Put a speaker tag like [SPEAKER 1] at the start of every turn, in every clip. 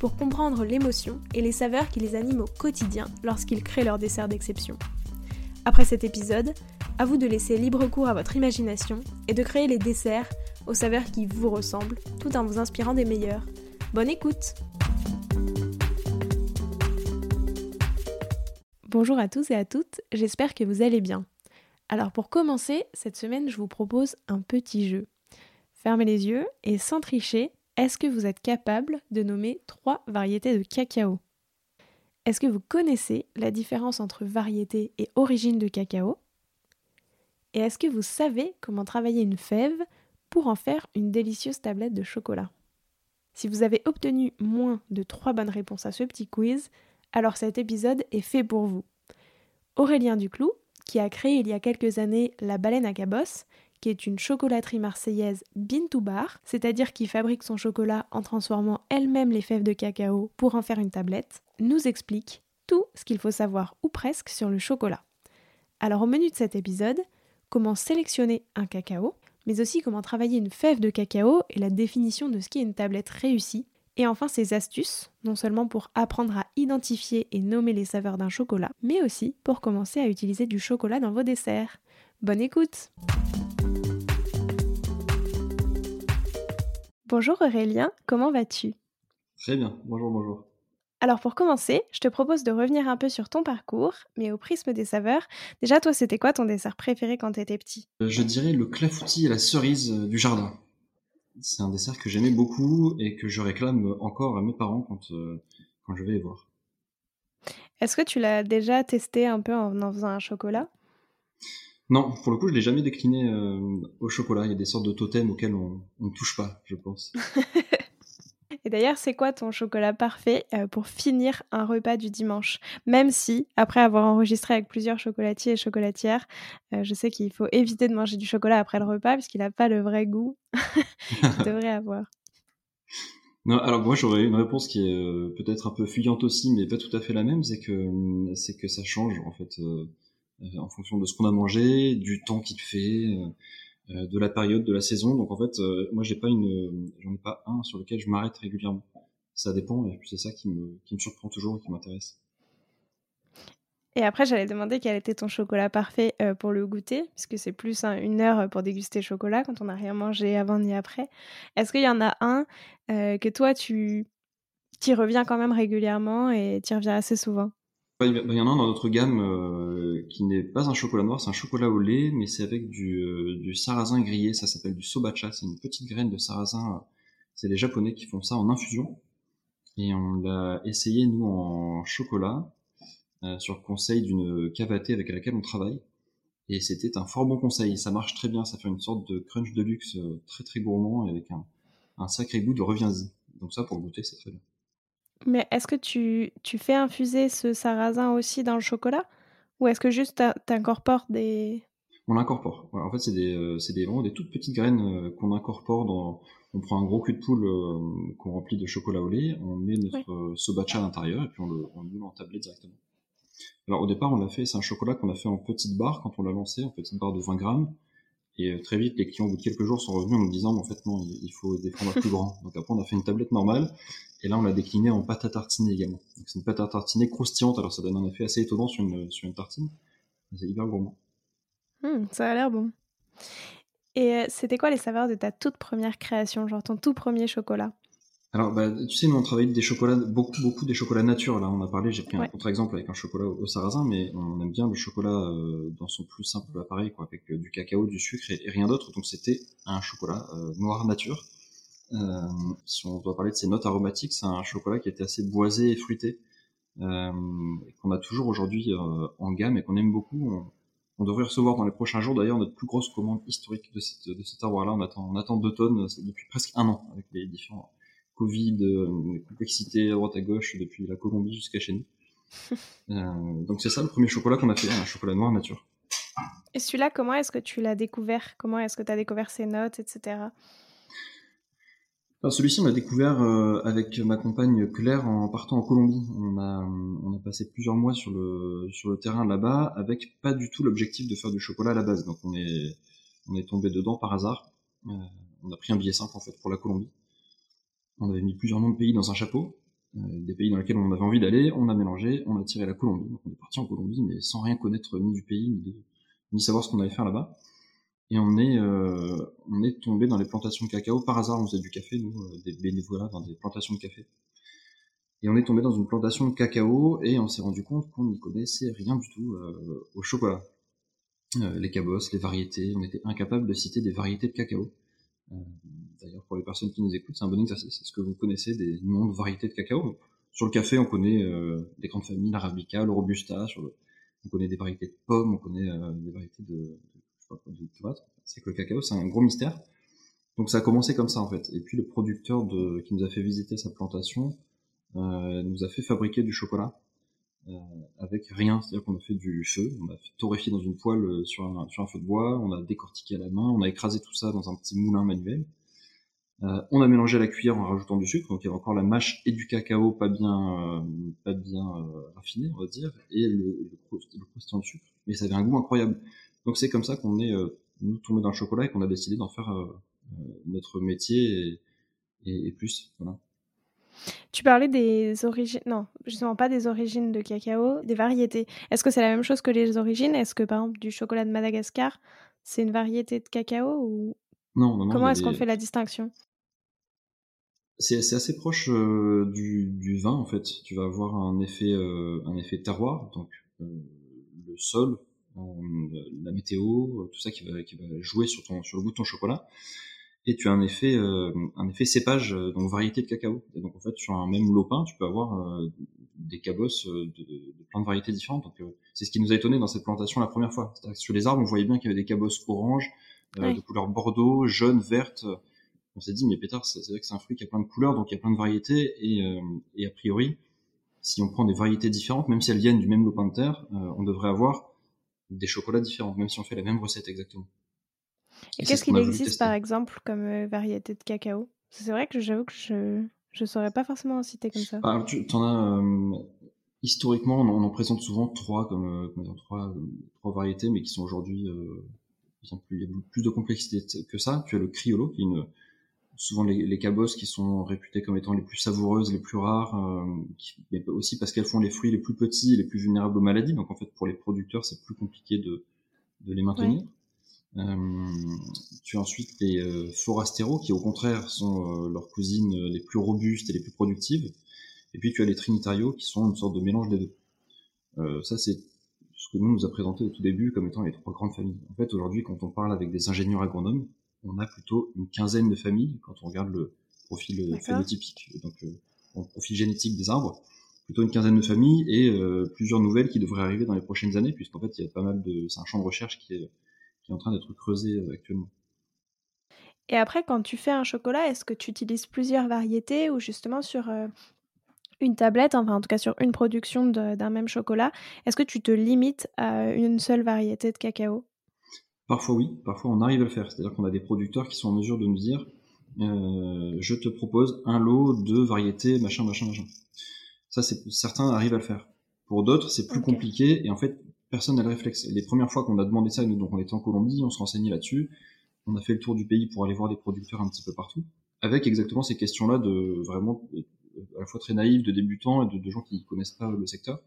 [SPEAKER 1] pour comprendre l'émotion et les saveurs qui les animent au quotidien lorsqu'ils créent leur dessert d'exception. Après cet épisode, à vous de laisser libre cours à votre imagination et de créer les desserts aux saveurs qui vous ressemblent tout en vous inspirant des meilleurs. Bonne écoute Bonjour à tous et à toutes, j'espère que vous allez bien. Alors pour commencer, cette semaine je vous propose un petit jeu. Fermez les yeux et sans tricher, est-ce que vous êtes capable de nommer trois variétés de cacao? Est-ce que vous connaissez la différence entre variété et origine de cacao? Et est-ce que vous savez comment travailler une fève pour en faire une délicieuse tablette de chocolat? Si vous avez obtenu moins de trois bonnes réponses à ce petit quiz, alors cet épisode est fait pour vous. Aurélien Duclou, qui a créé il y a quelques années la baleine à cabosse, qui est une chocolaterie marseillaise bean to bar, c'est-à-dire qui fabrique son chocolat en transformant elle-même les fèves de cacao pour en faire une tablette, nous explique tout ce qu'il faut savoir ou presque sur le chocolat. Alors au menu de cet épisode, comment sélectionner un cacao, mais aussi comment travailler une fève de cacao et la définition de ce qui est une tablette réussie, et enfin ces astuces, non seulement pour apprendre à identifier et nommer les saveurs d'un chocolat, mais aussi pour commencer à utiliser du chocolat dans vos desserts. Bonne écoute Bonjour Aurélien, comment vas-tu?
[SPEAKER 2] Très bien, bonjour, bonjour.
[SPEAKER 1] Alors pour commencer, je te propose de revenir un peu sur ton parcours, mais au prisme des saveurs. Déjà, toi, c'était quoi ton dessert préféré quand tu étais petit?
[SPEAKER 2] Euh, Je dirais le clafoutis et la cerise euh, du jardin. C'est un dessert que j'aimais beaucoup et que je réclame encore à mes parents quand, euh, quand je vais les voir.
[SPEAKER 1] Est-ce que tu l'as déjà testé un peu en en faisant un chocolat?
[SPEAKER 2] Non, pour le coup, je l'ai jamais décliné euh, au chocolat. Il y a des sortes de totems auxquels on ne touche pas, je pense.
[SPEAKER 1] Et d'ailleurs, c'est quoi ton chocolat parfait euh, pour finir un repas du dimanche? Même si, après avoir enregistré avec plusieurs chocolatiers et chocolatières, euh, je sais qu'il faut éviter de manger du chocolat après le repas puisqu'il n'a pas le vrai goût qu'il devrait avoir.
[SPEAKER 2] Non, alors moi j'aurais une réponse qui est peut-être un peu fuyante aussi, mais pas tout à fait la même, c'est que c'est que ça change en fait euh, en fonction de ce qu'on a mangé, du temps qu'il fait, euh, euh, de la période, de la saison. Donc en fait, moi j'ai pas une, j'en ai pas un sur lequel je m'arrête régulièrement. Ça dépend et c'est ça qui me, qui me surprend toujours et qui m'intéresse.
[SPEAKER 1] Et après, j'allais demander quel était ton chocolat parfait pour le goûter, puisque c'est plus une heure pour déguster le chocolat quand on n'a rien mangé avant ni après. Est-ce qu'il y en a un que toi, tu y reviens quand même régulièrement et tu reviens assez souvent?
[SPEAKER 2] Il y en a un dans notre gamme euh, qui n'est pas un chocolat noir, c'est un chocolat au lait, mais c'est avec du, euh, du, sarrasin grillé, ça s'appelle du sobacha, c'est une petite graine de sarrasin, c'est les japonais qui font ça en infusion, et on l'a essayé nous en chocolat, euh, sur conseil d'une cavaté avec laquelle on travaille, et c'était un fort bon conseil, ça marche très bien, ça fait une sorte de crunch de luxe très très gourmand, et avec un, un sacré goût de reviens-y. Donc ça pour goûter c'est très bien.
[SPEAKER 1] Mais est-ce que tu, tu, fais infuser ce sarrasin aussi dans le chocolat? Ou est-ce que juste tu incorpores des...
[SPEAKER 2] On l'incorpore. en fait, c'est des, euh, des, vraiment des toutes petites graines euh, qu'on incorpore dans... On prend un gros cul de poule euh, qu'on remplit de chocolat au lait, on met notre sobacha à l'intérieur et puis on le, on le met en tablette directement. Alors au départ, on l'a fait, c'est un chocolat qu'on a fait en petite barre quand on l'a lancé, en petite barre de 20 grammes. Et très vite, les clients, au bout de quelques jours, sont revenus en nous disant, en fait, non, il faut défendre plus grand. Donc après, on a fait une tablette normale. Et là, on l'a décliné en pâte à tartiner également. Donc c'est une pâte à tartiner croustillante, alors ça donne un effet assez étonnant sur une, sur une tartine. C'est hyper gourmand.
[SPEAKER 1] Mmh, ça a l'air bon. Et euh, c'était quoi les saveurs de ta toute première création, genre ton tout premier chocolat?
[SPEAKER 2] Alors, bah, tu sais, nous on travaille des chocolats, beaucoup, beaucoup des chocolats nature. Là, on a parlé, j'ai pris un contre-exemple avec un chocolat au, sarrasin, mais on aime bien le chocolat euh, dans son plus simple appareil, quoi, avec euh, du cacao, du sucre et, rien d'autre. Donc, c'était un chocolat noir nature. Euh, si on doit parler de ses notes aromatiques, c'est un chocolat qui était assez boisé et fruité, euh, qu'on a toujours aujourd'hui euh, en gamme et qu'on aime beaucoup. On, devrait recevoir dans les prochains jours d'ailleurs notre plus grosse commande historique de, cette, de cet arbre-là. On attend, on attend deux tonnes depuis presque un an avec les différents Covid, complexité à droite à gauche depuis la Colombie jusqu'à chez nous. donc c'est ça le premier chocolat qu'on a fait, un chocolat noir nature.
[SPEAKER 1] Et celui-là, comment est-ce que tu l'as découvert? Comment est-ce que tu as découvert ses notes, etc.
[SPEAKER 2] Celui-ci, on l'a découvert euh, avec ma compagne Claire en partant en Colombie. On a, on a passé plusieurs mois sur le, sur le terrain là-bas avec pas du tout l'objectif de faire du chocolat à la base. Donc on est, on est tombé dedans par hasard. Euh, on a pris un billet simple en fait pour la Colombie. On avait mis plusieurs noms de pays dans un chapeau, euh, des pays dans lesquels on avait envie d'aller. On a mélangé, on a tiré la Colombie. Donc on est parti en Colombie, mais sans rien connaître ni du pays ni, de, ni savoir ce qu'on allait faire là-bas et on est euh, tombé dans les plantations de cacao par hasard on faisait du café nous euh, des bénévolats dans des plantations de café et on est tombé dans une plantation de cacao et on s'est rendu compte qu'on n'y connaissait rien du tout au chocolat les cabosses les variétés on était incapable de citer des variétés de cacao d'ailleurs pour les personnes qui nous écoutent c'est un bon exercice est-ce que vous connaissez des noms de variétés de cacao? Sur le café on connaît des grandes familles l'arabica le robusta sur le on connaît des variétés de pommes, on connaît des variétés de, c'est que le cacao, c'est un gros mystère. Donc ça a commencé comme ça en fait. Et puis le producteur de, qui nous a fait visiter sa plantation euh, nous a fait fabriquer du chocolat euh, avec rien. C'est-à-dire qu'on a fait du feu, on a fait torréfier dans une poêle euh, sur un, sur un feu de bois, on a décortiqué à la main, on a écrasé tout ça dans un petit moulin manuel. Euh, on a mélangé la cuillère en rajoutant du sucre, donc il y avait encore la mâche et du cacao pas bien, euh, pas bien euh, raffiné, on va dire, et le, le, croustillant de sucre. Mais ça avait un goût incroyable. Donc c'est comme ça qu'on est euh, nous tombé dans le chocolat et qu'on a décidé d'en faire euh, euh, notre métier et, plus. Voilà.
[SPEAKER 1] Tu parlais des origines, non, justement pas des origines de cacao, des variétés. Est-ce que c'est la même chose que les origines? Est-ce que par exemple du chocolat de Madagascar, c'est une variété de cacao ou
[SPEAKER 2] Non, non, non.
[SPEAKER 1] Comment est-ce qu'on fait la distinction?
[SPEAKER 2] C'est assez proche du, vin en fait. Tu vas avoir un effet, un effet terroir, donc le sol euh, la météo, tout ça qui va, qui va jouer sur, ton, sur le goût de ton chocolat. Et tu as un effet, euh, un effet cépage, euh, donc variété de cacao. Et donc en fait, sur un même lopin, tu peux avoir des cabosses de, de, plein de variétés différentes. Donc c'est ce qui nous a étonné dans cette plantation la première fois. sur les arbres, on voyait bien qu'il y avait des cabosses orange, de couleur bordeaux, jaune, verte. On s'est dit, mais pétard, c'est vrai que c'est un fruit qui a plein de couleurs, donc il y a plein de variétés. Et, et a priori, si on prend des variétés différentes, même si elles viennent du même lopin de terre, on devrait avoir des chocolats différents, même si on fait la même recette exactement.
[SPEAKER 1] Et, qu'est-ce qu'il existe par exemple comme euh, variété de cacao? C'est vrai que j'avoue que je ne saurais pas forcément en citer comme ça.
[SPEAKER 2] Tu en as euh, historiquement, on en, présente souvent trois comme, euh, trois, trois variétés, mais qui sont aujourd'hui plus, il y a plus de complexité que ça. Tu as le criollo, qui est une, souvent les, les cabosses qui sont réputées comme étant les plus savoureuses, les plus rares, euh, mais aussi parce qu'elles font les fruits les plus petits et les plus vulnérables aux maladies. Donc en fait, pour les producteurs, c'est plus compliqué de, de les maintenir. Euh, tu as ensuite les euh, forastero qui au contraire sont euh, leurs cousines euh, les plus robustes et les plus productives. Et puis tu as les trinitario qui sont une sorte de mélange des deux. Euh, ça c'est ce que nous nous a présenté au tout début comme étant les trois grandes familles. En fait aujourd'hui quand on parle avec des ingénieurs agronomes, on a plutôt une quinzaine de familles quand on regarde le profil euh, phénotypique, donc euh, le profil génétique des arbres, plutôt une quinzaine de familles et euh, plusieurs nouvelles qui devraient arriver dans les prochaines années, puisqu'en fait il y a pas mal de, c'est un champ de recherche qui est, qui est en train d'être creusé actuellement.
[SPEAKER 1] Et après, quand tu fais un chocolat, est-ce que tu utilises plusieurs variétés ou justement sur une tablette, enfin en tout cas sur une production d'un même chocolat, est-ce que tu te limites à une seule variété de cacao?
[SPEAKER 2] Parfois oui, parfois on arrive à le faire. C'est-à-dire qu'on a des producteurs qui sont en mesure de nous dire euh, je te propose un lot de variétés, machin, machin, machin. Ça, c'est certains arrivent à le faire. Pour d'autres, c'est plus compliqué et en fait, personne n'a le réflexe. Les premières fois qu'on a demandé ça, nous, donc on était en Colombie, on se renseignait là-dessus, on a fait le tour du pays pour aller voir des producteurs un petit peu partout, avec exactement ces questions-là de vraiment à la fois très naïfs, de débutants et de, gens qui connaissent pas le secteur.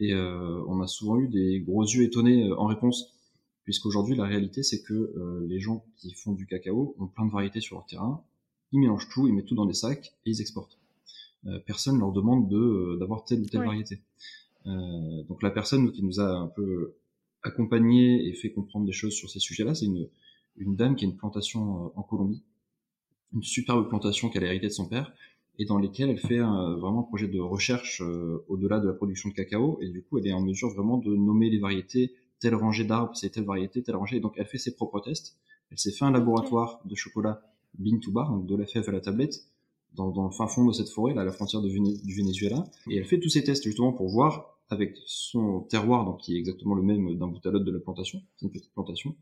[SPEAKER 2] Et euh, on a souvent eu des gros yeux étonnés euh, en réponse puisqu'aujourd'hui la réalité c'est que euh, les gens qui font du cacao ont plein de variétés sur leur terrain, ils mélangent tout, ils mettent tout dans des sacs et ils exportent. Euh, personne leur demande de euh, d'avoir telle ou telle variété. Donc la personne qui nous a un peu accompagné et fait comprendre des choses sur ces sujets-là, c'est une, une dame qui a une plantation en Colombie, une superbe plantation qu'elle a héritée de son père, et dans lesquelles elle fait vraiment un projet de recherche au-delà de la production de cacao, et du coup elle est en mesure vraiment de nommer les variétés, telle rangée d'arbres, c'est telle variété, telle rangée. Donc elle fait ses propres tests. Elle s'est fait un laboratoire de chocolat bean to bar, donc de la fève à la tablette, dans, le fin fond de cette forêt, là, à la frontière du Venezuela, et elle fait tous ces tests justement pour voir avec son terroir, donc qui est exactement le même d'un bout à l'autre de la plantation, c'est une petite plantation,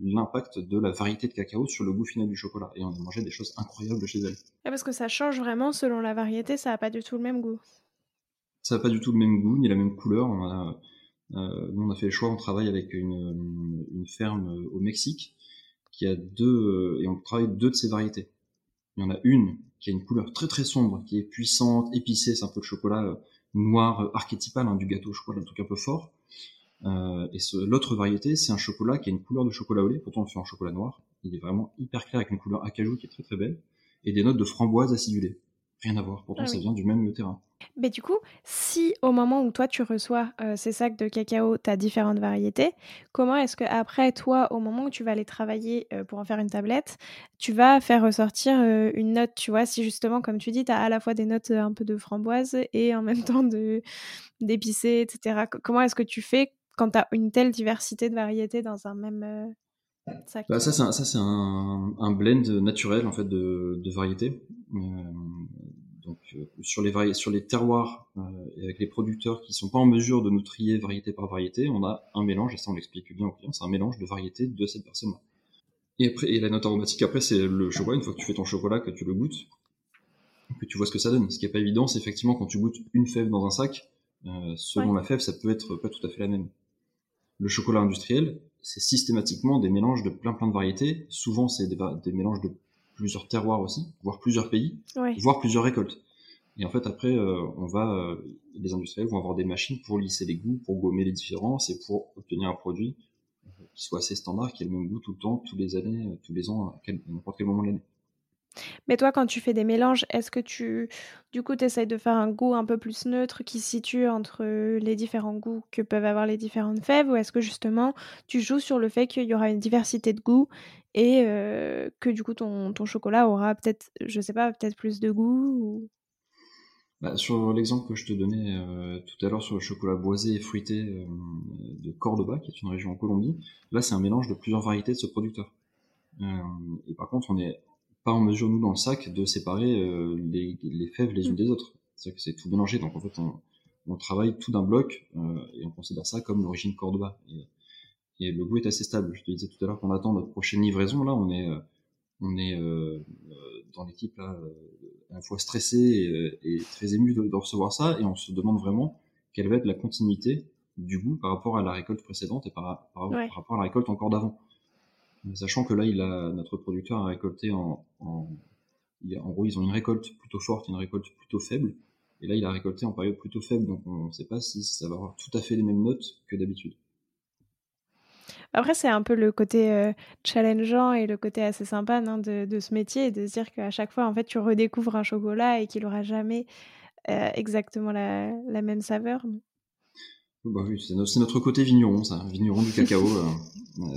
[SPEAKER 2] l'impact de la variété de cacao sur le goût final du chocolat. Et on a mangé des choses incroyables chez elle.
[SPEAKER 1] parce que ça change vraiment selon la variété, ça n'a pas du tout le même goût.
[SPEAKER 2] Ça n'a pas du tout le même goût, ni la même couleur. On a, euh, nous, on a fait le choix, on travaille avec une, une ferme au Mexique, qui a deux, et on travaille deux de ces variétés. Il y en a une qui a une couleur très très sombre, qui est puissante, épicée, c'est un peu de chocolat euh, noir euh, archétypal, hein, du gâteau au chocolat, un truc un peu fort. Euh, et l'autre variété, c'est un chocolat qui a une couleur de chocolat au lait, pourtant on le fait en chocolat noir. Il est vraiment hyper clair avec une couleur acajou qui est très très belle, et des notes de framboise acidulée. Rien à voir, pourtant ah ça vient du même terrain.
[SPEAKER 1] Mais du coup, si au moment où toi tu reçois euh, ces sacs de cacao, tu as différentes variétés, comment est-ce que après toi, au moment où tu vas les travailler euh, pour en faire une tablette, tu vas faire ressortir euh, une note, tu vois, si justement, comme tu dis, tu as à la fois des notes un peu de framboise et en même temps d'épicé, etc. Comment est-ce que tu fais quand tu as une telle diversité de variétés dans un même sac?
[SPEAKER 2] Bah, Ça, c'est un, un, blend naturel en fait de, de variétés donc euh, sur les sur les terroirs euh, et avec les producteurs qui sont pas en mesure de nous trier variété par variété, on a un mélange et ça on l'explique bien aux clients, c'est un mélange de variétés de cette personne-là. Et après et la note aromatique après c'est le chocolat une fois que tu fais ton chocolat que tu le goûtes que tu vois ce que ça donne. Ce qui est pas évident, c'est effectivement quand tu goûtes une fève dans un sac, euh, selon la fève, ça peut être pas tout à fait la même. Le chocolat industriel, c'est systématiquement des mélanges de plein plein de variétés. Souvent, c'est des, des mélanges de plusieurs terroirs aussi, voire plusieurs pays, voire plusieurs récoltes. Et en fait, après, euh, on va, euh, les industriels vont avoir des machines pour lisser les goûts, pour gommer les différences et pour obtenir un produit euh, qui soit assez standard, qui ait le même goût tout le temps, tous les années, tous les ans, à n'importe quel moment de l'année.
[SPEAKER 1] Mais toi, quand tu fais des mélanges, est-ce que tu, du coup, tu essayes de faire un goût un peu plus neutre qui se situe entre les différents goûts que peuvent avoir les différentes fèves ou est-ce que justement tu joues sur le fait qu'il y aura une diversité de goûts et que du coup ton, chocolat aura peut-être, je sais pas, peut-être plus de goût
[SPEAKER 2] bah, Sur l'exemple que je te donnais tout à l'heure sur le chocolat boisé et fruité de Cordoba, qui est une région en Colombie, là c'est un mélange de plusieurs variétés de ce producteur. et par contre, on est pas en mesure, nous, dans le sac, de séparer euh, les, les, fèves les unes mm. des autres. C'est que c'est tout mélangé, donc en fait, on, on travaille tout d'un bloc euh, et on considère ça comme l'origine Cordoba. Et, et, le goût est assez stable. Je te disais tout à l'heure qu'on attend notre prochaine livraison. Là, on est, euh, on est dans l'équipe là, à la fois stressé et, et très ému de, de, recevoir ça, et on se demande vraiment quelle va être la continuité du goût par rapport à la récolte précédente et par, par, par rapport à la récolte encore d'avant. Sachant que là, il a, notre producteur a récolté en, en, en gros, ils ont une récolte plutôt forte, une récolte plutôt faible. Et là, il a récolté en période plutôt faible, donc on ne sait pas si ça va avoir tout à fait les mêmes notes que d'habitude.
[SPEAKER 1] Après, c'est un peu le côté euh, challengeant et le côté assez sympa non, de, de, ce métier, de se dire qu'à chaque fois, en fait, tu redécouvres un chocolat et qu'il n'aura jamais euh, exactement la, la, même saveur.
[SPEAKER 2] Bah oui, c'est notre, côté vigneron, ça, vigneron du cacao. Euh, non,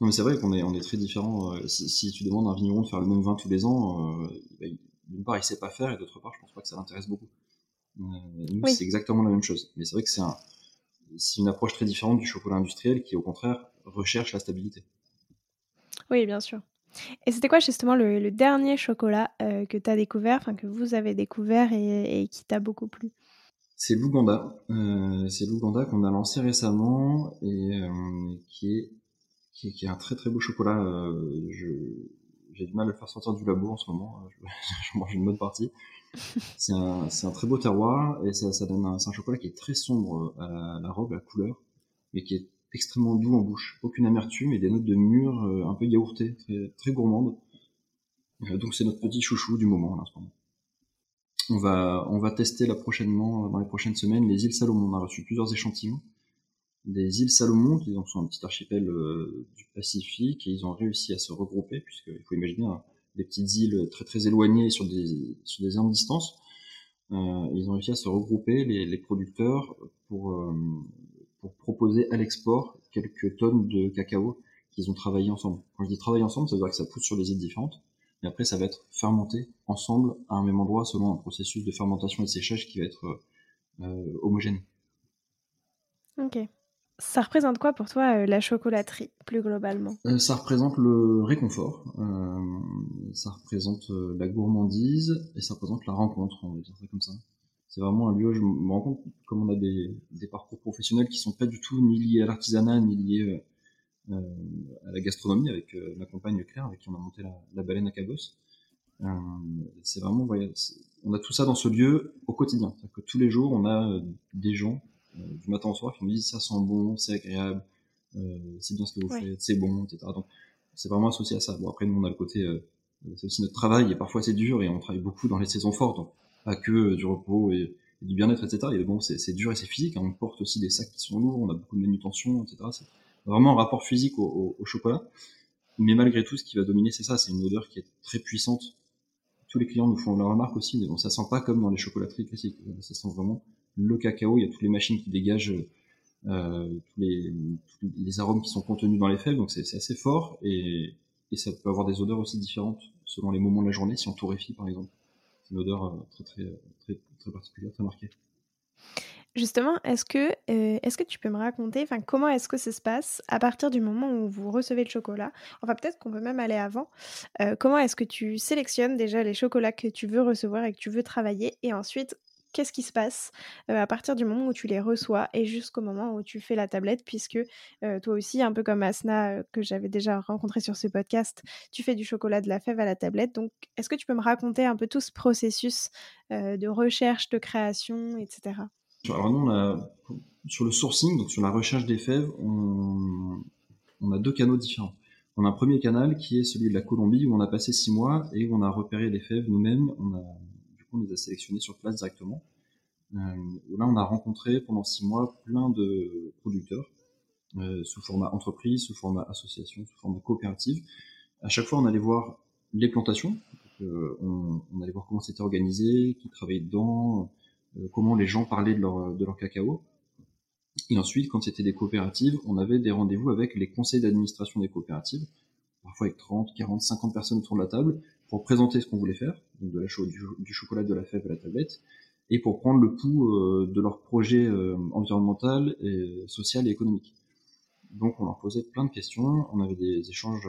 [SPEAKER 2] mais c'est vrai qu'on est, on est très différents. Euh, si, si, tu demandes à un vigneron de faire le même vin tous les ans, bah, d'une part, il sait pas faire, et d'autre part, je pense pas que ça l'intéresse beaucoup. nous, c'est exactement la même chose. Mais c'est vrai que c'est un, c'est une approche très différente du chocolat industriel qui, au contraire, recherche la stabilité.
[SPEAKER 1] Oui, bien sûr. Et c'était quoi justement le, dernier chocolat que tu as découvert, enfin que vous avez découvert et, et qui t'a beaucoup plu?
[SPEAKER 2] C'est l'Ouganda. Euh, c'est l'Ouganda qu'on a lancé récemment et euh, qui, est, qui, est, un très très beau chocolat. Euh, j'ai du mal à le faire sortir du labo en ce moment. Je, mange une bonne partie. C'est un, un, très beau terroir et ça, ça donne un, un, chocolat qui est très sombre à la, robe, à la couleur, mais qui est extrêmement doux en bouche. Aucune amertume et des notes de mûr un peu yaourtées, très, très gourmandes. donc c'est notre petit chouchou du moment en ce moment. On va, on va tester là prochainement, dans les prochaines semaines, les îles Salomon. On a reçu plusieurs échantillons des îles Salomon, qui sont un petit archipel euh, du Pacifique, et ils ont réussi à se regrouper, puisqu'il faut imaginer hein, des petites îles très très éloignées sur des, sur des énormes distances. Euh, ils ont réussi à se regrouper, les, les producteurs, pour, euh, pour proposer à l'export quelques tonnes de cacao qu'ils ont travaillé ensemble. Quand je dis travailler ensemble, ça veut dire que ça pousse sur des îles différentes. Et après, ça va être fermenté ensemble à un même endroit selon un processus de fermentation et de séchage qui va être euh, homogène.
[SPEAKER 1] Ok. Ça représente quoi pour toi la chocolaterie, plus globalement?
[SPEAKER 2] Ça représente le réconfort, ça représente la gourmandise et ça représente la rencontre, on va dire ça comme ça. C'est vraiment un lieu, je me rends compte comme on a des, parcours professionnels qui sont pas du tout ni liés à l'artisanat, ni liés euh, à la gastronomie avec euh, ma compagne Claire, avec qui on a monté la, baleine à Cabos. Euh, c'est vraiment, on a tout ça dans ce lieu au quotidien. Que tous les jours, on a des gens du matin au soir qui nous disent ça sent bon, c'est agréable, c'est bien ce que vous faites, c'est bon, etc. Donc c'est vraiment associé à ça. Bon après nous on a le côté, c'est aussi notre travail et parfois c'est dur et on travaille beaucoup dans les saisons fortes, donc pas que du repos et, du bien-être, etc. Et bon c'est dur et c'est physique. Hein. On porte aussi des sacs qui sont lourds, on a beaucoup de manutention, etc vraiment un rapport physique au, chocolat. Mais malgré tout, ce qui va dominer, c'est ça, c'est une odeur qui est très puissante. Tous les clients nous font la remarque aussi, mais bon, ça sent pas comme dans les chocolateries classiques. Ça sent vraiment le cacao. Il y a toutes les machines qui dégagent euh, tous, les, arômes qui sont contenus dans les fèves, donc c'est assez fort et, ça peut avoir des odeurs aussi différentes selon les moments de la journée. Si on torréfie, par exemple, c'est une odeur euh, très, très, très, particulière, très marquée.
[SPEAKER 1] Justement, est-ce que, euh, est-ce que tu peux me raconter, comment est-ce que ça se passe à partir du moment où vous recevez le chocolat? Enfin, peut-être qu'on peut même aller avant. Comment est-ce que tu sélectionnes déjà les chocolats que tu veux recevoir et que tu veux travailler Et ensuite, qu'est-ce qui se passe à partir du moment où tu les reçois et jusqu'au moment où tu fais la tablette, puisque toi aussi, un peu comme Asna, que j'avais déjà rencontré sur ce podcast, tu fais du chocolat de la fève à la tablette. Donc, est-ce que tu peux me raconter un peu tout ce processus de recherche, de création, etc.
[SPEAKER 2] Alors nous, on a, sur le sourcing, donc sur la recherche des fèves, on, a deux canaux différents. On a un premier canal qui est celui de la Colombie où on a passé six mois et où on a repéré les fèves nous-mêmes. On les a sélectionnées sur place directement. Euh, là, on a rencontré pendant six mois plein de producteurs euh, sous format entreprise, sous format association, sous format coopérative. À chaque fois, on allait voir les plantations. Euh, on, allait voir comment c'était organisé, qui travaillait dedans, comment les gens parlaient de leur cacao. Et ensuite, quand c'était des coopératives, on avait des rendez-vous avec les conseils d'administration des coopératives, parfois avec 30, 40, 50 personnes autour de la table, pour présenter ce qu'on voulait faire, donc de la du, chocolat, de la fève à la tablette, et pour prendre le pouls euh, de leur projet euh, environnemental, et, social et économique. Donc on leur posait plein de questions, on avait des échanges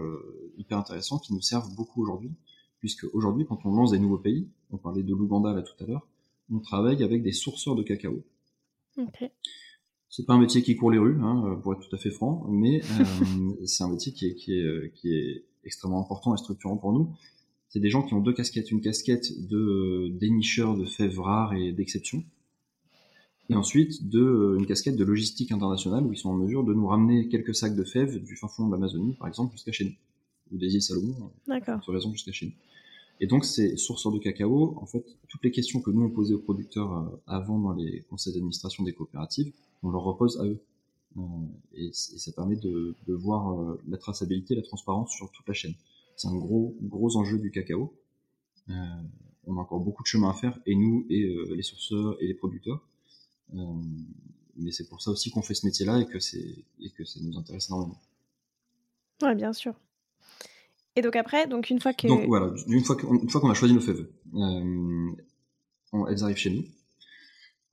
[SPEAKER 2] hyper intéressants qui nous servent beaucoup aujourd'hui, puisque aujourd'hui, quand on lance des nouveaux pays, on parlait de l'Ouganda là tout à l'heure, on travaille avec des sourceurs de cacao. Okay. C'est pas un métier qui court les rues, hein, pour être tout à fait franc, mais euh, c'est un métier qui est, qui, est, euh, qui est extrêmement important et structurant pour nous. C'est des gens qui ont deux casquettes, une casquette de euh, dénicheurs de fèves rares et d'exception, et ensuite de une casquette de logistique internationale où ils sont en mesure de nous ramener quelques sacs de fèves du fin fond de l'Amazonie, par exemple, jusqu'à chez nous, ou des îles Salomon, pour raison jusqu'à chez nous. Et donc, ces sourceurs de cacao, en fait, toutes les questions que nous on posait aux producteurs euh, avant dans les conseils d'administration des coopératives, on leur repose à eux. Euh, et, ça permet de, de voir euh, la traçabilité, la transparence sur toute la chaîne. C'est un gros, gros enjeu du cacao. Euh, on a encore beaucoup de chemin à faire, et nous, et les sourceurs, et les producteurs. mais c'est pour ça aussi qu'on fait ce métier-là et que c'est et que ça nous intéresse énormément.
[SPEAKER 1] Ouais, bien sûr. Et donc après, donc une fois que...
[SPEAKER 2] Donc voilà, une fois qu'on a choisi nos fèves, euh, elles arrivent chez nous.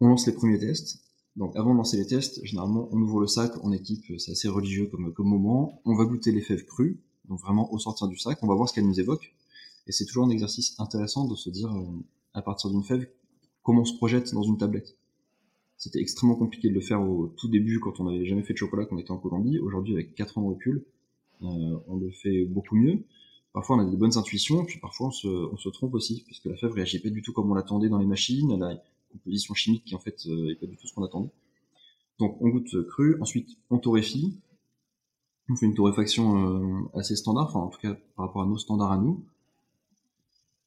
[SPEAKER 2] On lance les premiers tests. Donc avant de lancer les tests, généralement on ouvre le sac en équipe, c'est assez religieux comme, comme moment. On va goûter les fèves crues, donc vraiment au sortir du sac, on va voir ce qu'elles nous évoquent. Et c'est toujours un exercice intéressant de se dire, euh, à partir d'une fève, comment on se projette dans une tablette. C'était extrêmement compliqué de le faire au tout début quand on n'avait jamais fait de chocolat, qu'on était en Colombie. Aujourd'hui, avec 4 ans de recul, euh, on le fait beaucoup mieux. Parfois, on a des bonnes intuitions, puis parfois, on se, trompe aussi, puisque la fève réagit pas du tout comme on l'attendait dans les machines. Elle a une composition chimique qui, en fait, euh, pas du tout ce qu'on attendait. Donc, on goûte cru. Ensuite, on torréfie. On fait une torréfaction euh, assez standard, enfin, en tout cas, par rapport à nos standards à nous.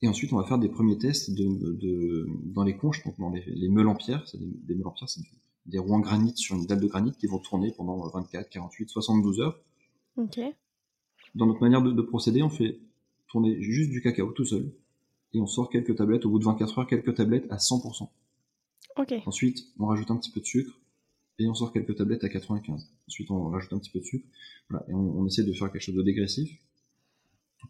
[SPEAKER 2] Et ensuite, on va faire des premiers tests dans les conches, donc dans les, meules en pierre. C'est des, meules en pierre, c'est des roues en granit sur une dalle de granit qui vont tourner pendant 24, 48, 72 heures. Dans notre manière de, procéder, on fait tourner juste du cacao tout seul. Et on sort quelques tablettes, au bout de 24 heures, quelques tablettes à 100%. Ensuite, on rajoute un petit peu de sucre et on sort quelques tablettes à 95. Ensuite, on rajoute un petit peu de sucre. Voilà, et on, essaie de faire quelque chose de dégressif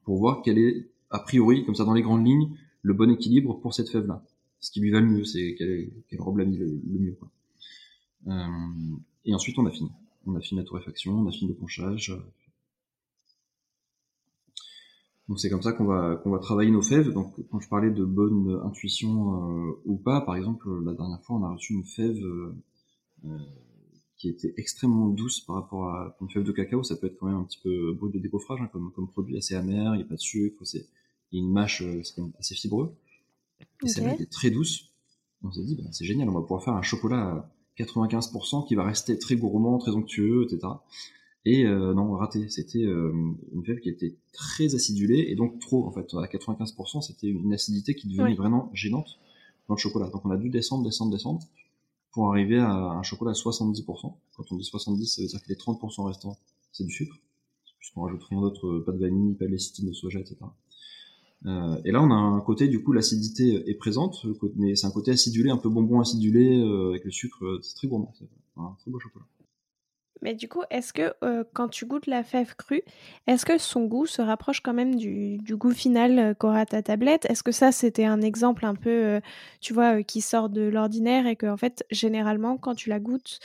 [SPEAKER 2] pour voir quel est, a priori, comme ça dans les grandes lignes, le bon équilibre pour cette fève-là. Ce qui lui va le mieux, c'est quelle, robe l'a mis le, mieux. Quoi. Euh, et ensuite, on a fini. on affine la torréfaction, on affine le ponchage. Donc c'est comme ça qu'on va qu'on va travailler nos fèves. Donc quand je parlais de bonne intuition ou pas, par exemple la dernière fois on a reçu une fève qui était extrêmement douce par rapport à une fève de cacao. Ça peut être quand même un petit peu brut de décoffrage hein, comme, comme produit assez amer, il n'y a pas de sucre, c'est une mâche, c'est assez fibreux. Et celle-là était très douce. On s'est dit, bah, c'est génial, on va pouvoir faire un chocolat à 95% qui va rester très gourmand, très onctueux, etc. Et euh, non, raté. C'était euh, une fève qui était très acidulée et donc trop, en fait. À 95%, c'était une acidité qui devenait vraiment gênante dans le chocolat. Donc on a dû descendre, descendre, descendre pour arriver à un chocolat à 70%. Quand on dit 70, ça veut dire que les 30% restants, c'est du sucre, puisqu'on rajoute rien d'autre, pas de vanille, pas de lécithine, de soja, etc. Euh, et là, on a un côté, du coup, l'acidité est présente, mais c'est un côté acidulé, un peu bonbon acidulé, euh, avec le sucre, c'est très gourmand, c'est un très beau chocolat.
[SPEAKER 1] Mais du coup, est-ce que euh, quand tu goûtes la fève crue, est-ce que son goût se rapproche quand même du, goût final euh, qu'aura ta tablette? Est-ce que ça, c'était un exemple un peu, euh, tu vois, qui sort de l'ordinaire et que, en fait, généralement, quand tu la goûtes,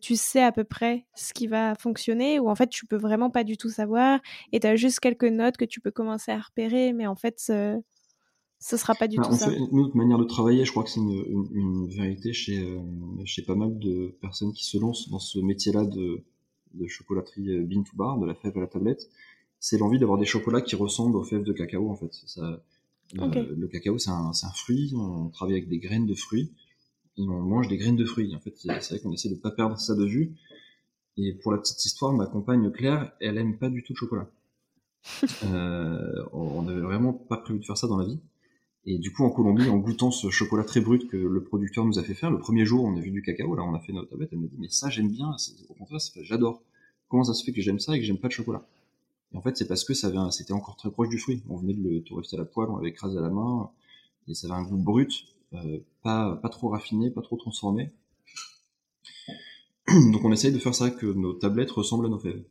[SPEAKER 1] tu sais à peu près ce qui va fonctionner ou en fait, tu peux vraiment pas du tout savoir et tu as juste quelques notes que tu peux commencer à repérer, mais en fait, ce sera pas du bah, tout ça.
[SPEAKER 2] notre manière de travailler, je crois que c'est une, vérité chez, euh, chez pas mal de personnes qui se lancent dans ce métier-là de, de chocolaterie euh, bean to bar, de la fève à la tablette. C'est l'envie d'avoir des chocolats qui ressemblent aux fèves de cacao, en fait. Ça, le cacao, c'est un, un, fruit. On travaille avec des graines de fruits. Et on mange des graines de fruits. En fait, c'est vrai qu'on essaie de pas perdre ça de vue. Et pour la petite histoire, ma compagne Claire, elle aime pas du tout le chocolat. euh, on n'avait vraiment pas prévu de faire ça dans la vie. Et du coup, en Colombie, en goûtant ce chocolat très brut que le producteur nous a fait faire, le premier jour, on a vu du cacao, là, on a fait notre tablette, elle m'a dit, mais ça, j'aime bien, au contraire, j'adore. Comment ça se fait que j'aime ça et que j'aime pas de chocolat? Et en fait, c'est parce que ça c'était encore très proche du fruit. On venait de le torréfier à la poêle, on l'avait écrasé à la main, et ça avait un goût brut, euh, pas, pas trop raffiné, pas trop transformé. Donc on essaye de faire ça, que nos tablettes ressemblent à nos fèves.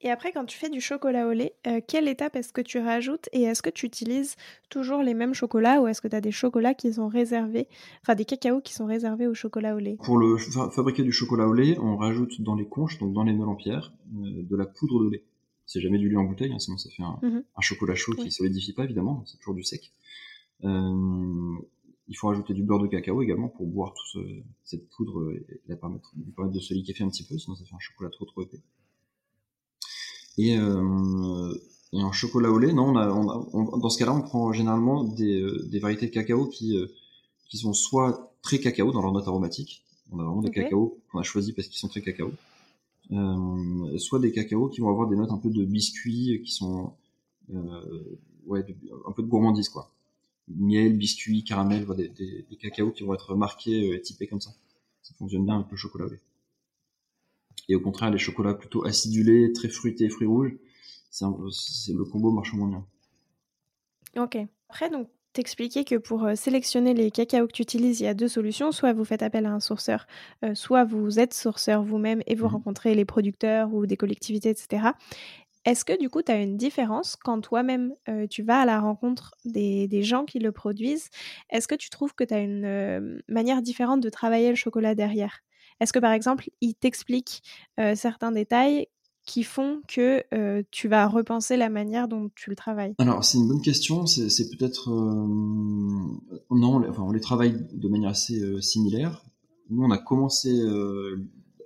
[SPEAKER 1] Et après, quand tu fais du chocolat au lait, euh, quelle étape est-ce que tu rajoutes et est-ce que tu utilises toujours les mêmes chocolats ou est-ce que tu as des chocolats qui sont réservés, enfin des cacaos qui sont réservés au chocolat au lait?
[SPEAKER 2] Pour le fabriquer du chocolat au lait, on rajoute dans les conches, donc dans les meules en pierre, euh, de la poudre de lait. C'est jamais du lait en bouteille, hein, sinon ça fait un, mmh chocolat chaud qui ne solidifie pas évidemment, c'est toujours du sec. Euh, il faut rajouter du beurre de cacao également pour boire toute cette poudre et la permettre, permettre de se liquéfier un petit peu, sinon ça fait un chocolat trop trop épais. Et, euh, et en chocolat au lait, non, on a, on dans ce cas-là, on prend généralement des, euh, des variétés de cacao qui, euh, qui sont soit très cacao dans leur note aromatique, on a vraiment des cacaos qu'on a choisis parce qu'ils sont très cacao, euh, soit des cacaos qui vont avoir des notes un peu de biscuits qui sont euh, ouais, un peu de gourmandise quoi. Miel, biscuit, caramel, des, des, des, cacaos qui vont être marqués et typés comme ça. Ça fonctionne bien avec le chocolat au lait. Et au contraire, les chocolats plutôt acidulés, très fruités, fruits rouges, c'est le combo marche moins bien.
[SPEAKER 1] Ok. Après, donc, t'expliquais que pour euh, sélectionner les cacaos que tu utilises, il y a deux solutions. Soit vous faites appel à un sourceur, euh, soit vous êtes sourceur vous-même et vous mmh. rencontrez les producteurs ou des collectivités, etc. Est-ce que du coup, tu as une différence quand toi-même euh, tu vas à la rencontre des, des, gens qui le produisent? Est-ce que tu trouves que tu as une manière différente de travailler le chocolat derrière? Est-ce que par exemple, il t'explique certains détails qui font que tu vas repenser la manière dont tu le travailles?
[SPEAKER 2] Alors, c'est une bonne question. C'est peut-être. non, enfin, on les travaille de manière assez similaire. Nous, on a commencé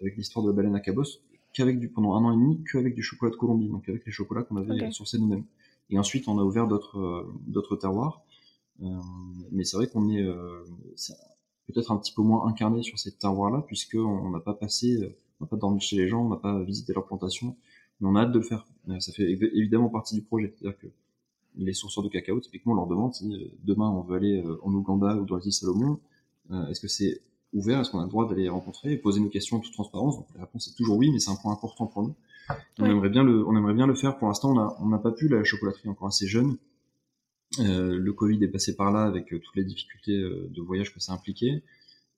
[SPEAKER 2] avec l'histoire de la baleine à cabos qu'avec du, pendant un an et demi, qu'avec du chocolat de Colombie, donc avec les chocolats qu'on avait sourcés nous-mêmes. Et ensuite, on a ouvert d'autres d'autres terroirs. mais c'est vrai qu'on est, peut-être un petit peu moins incarné sur ces terroirs-là, puisqu'on n'a pas passé, euh, on n'a pas dormi chez les gens, on n'a pas visité leur plantation, mais on a hâte de le faire. Euh, ça fait évidemment partie du projet. C'est-à-dire que les sourceurs de cacao, typiquement, on leur demande si euh, demain on veut aller en Ouganda ou dans les îles Salomon, est-ce que c'est ouvert Est-ce qu'on a le droit d'aller les rencontrer? Et poser nos questions en toute transparence Donc la réponse est toujours oui, mais c'est un point important pour nous. On aimerait bien le, on aimerait bien le faire. Pour l'instant, on n'a on n'a pas pu. La chocolaterie encore assez jeune. Euh, le Covid est passé par là avec euh, toutes les difficultés euh, de voyage que ça impliquait.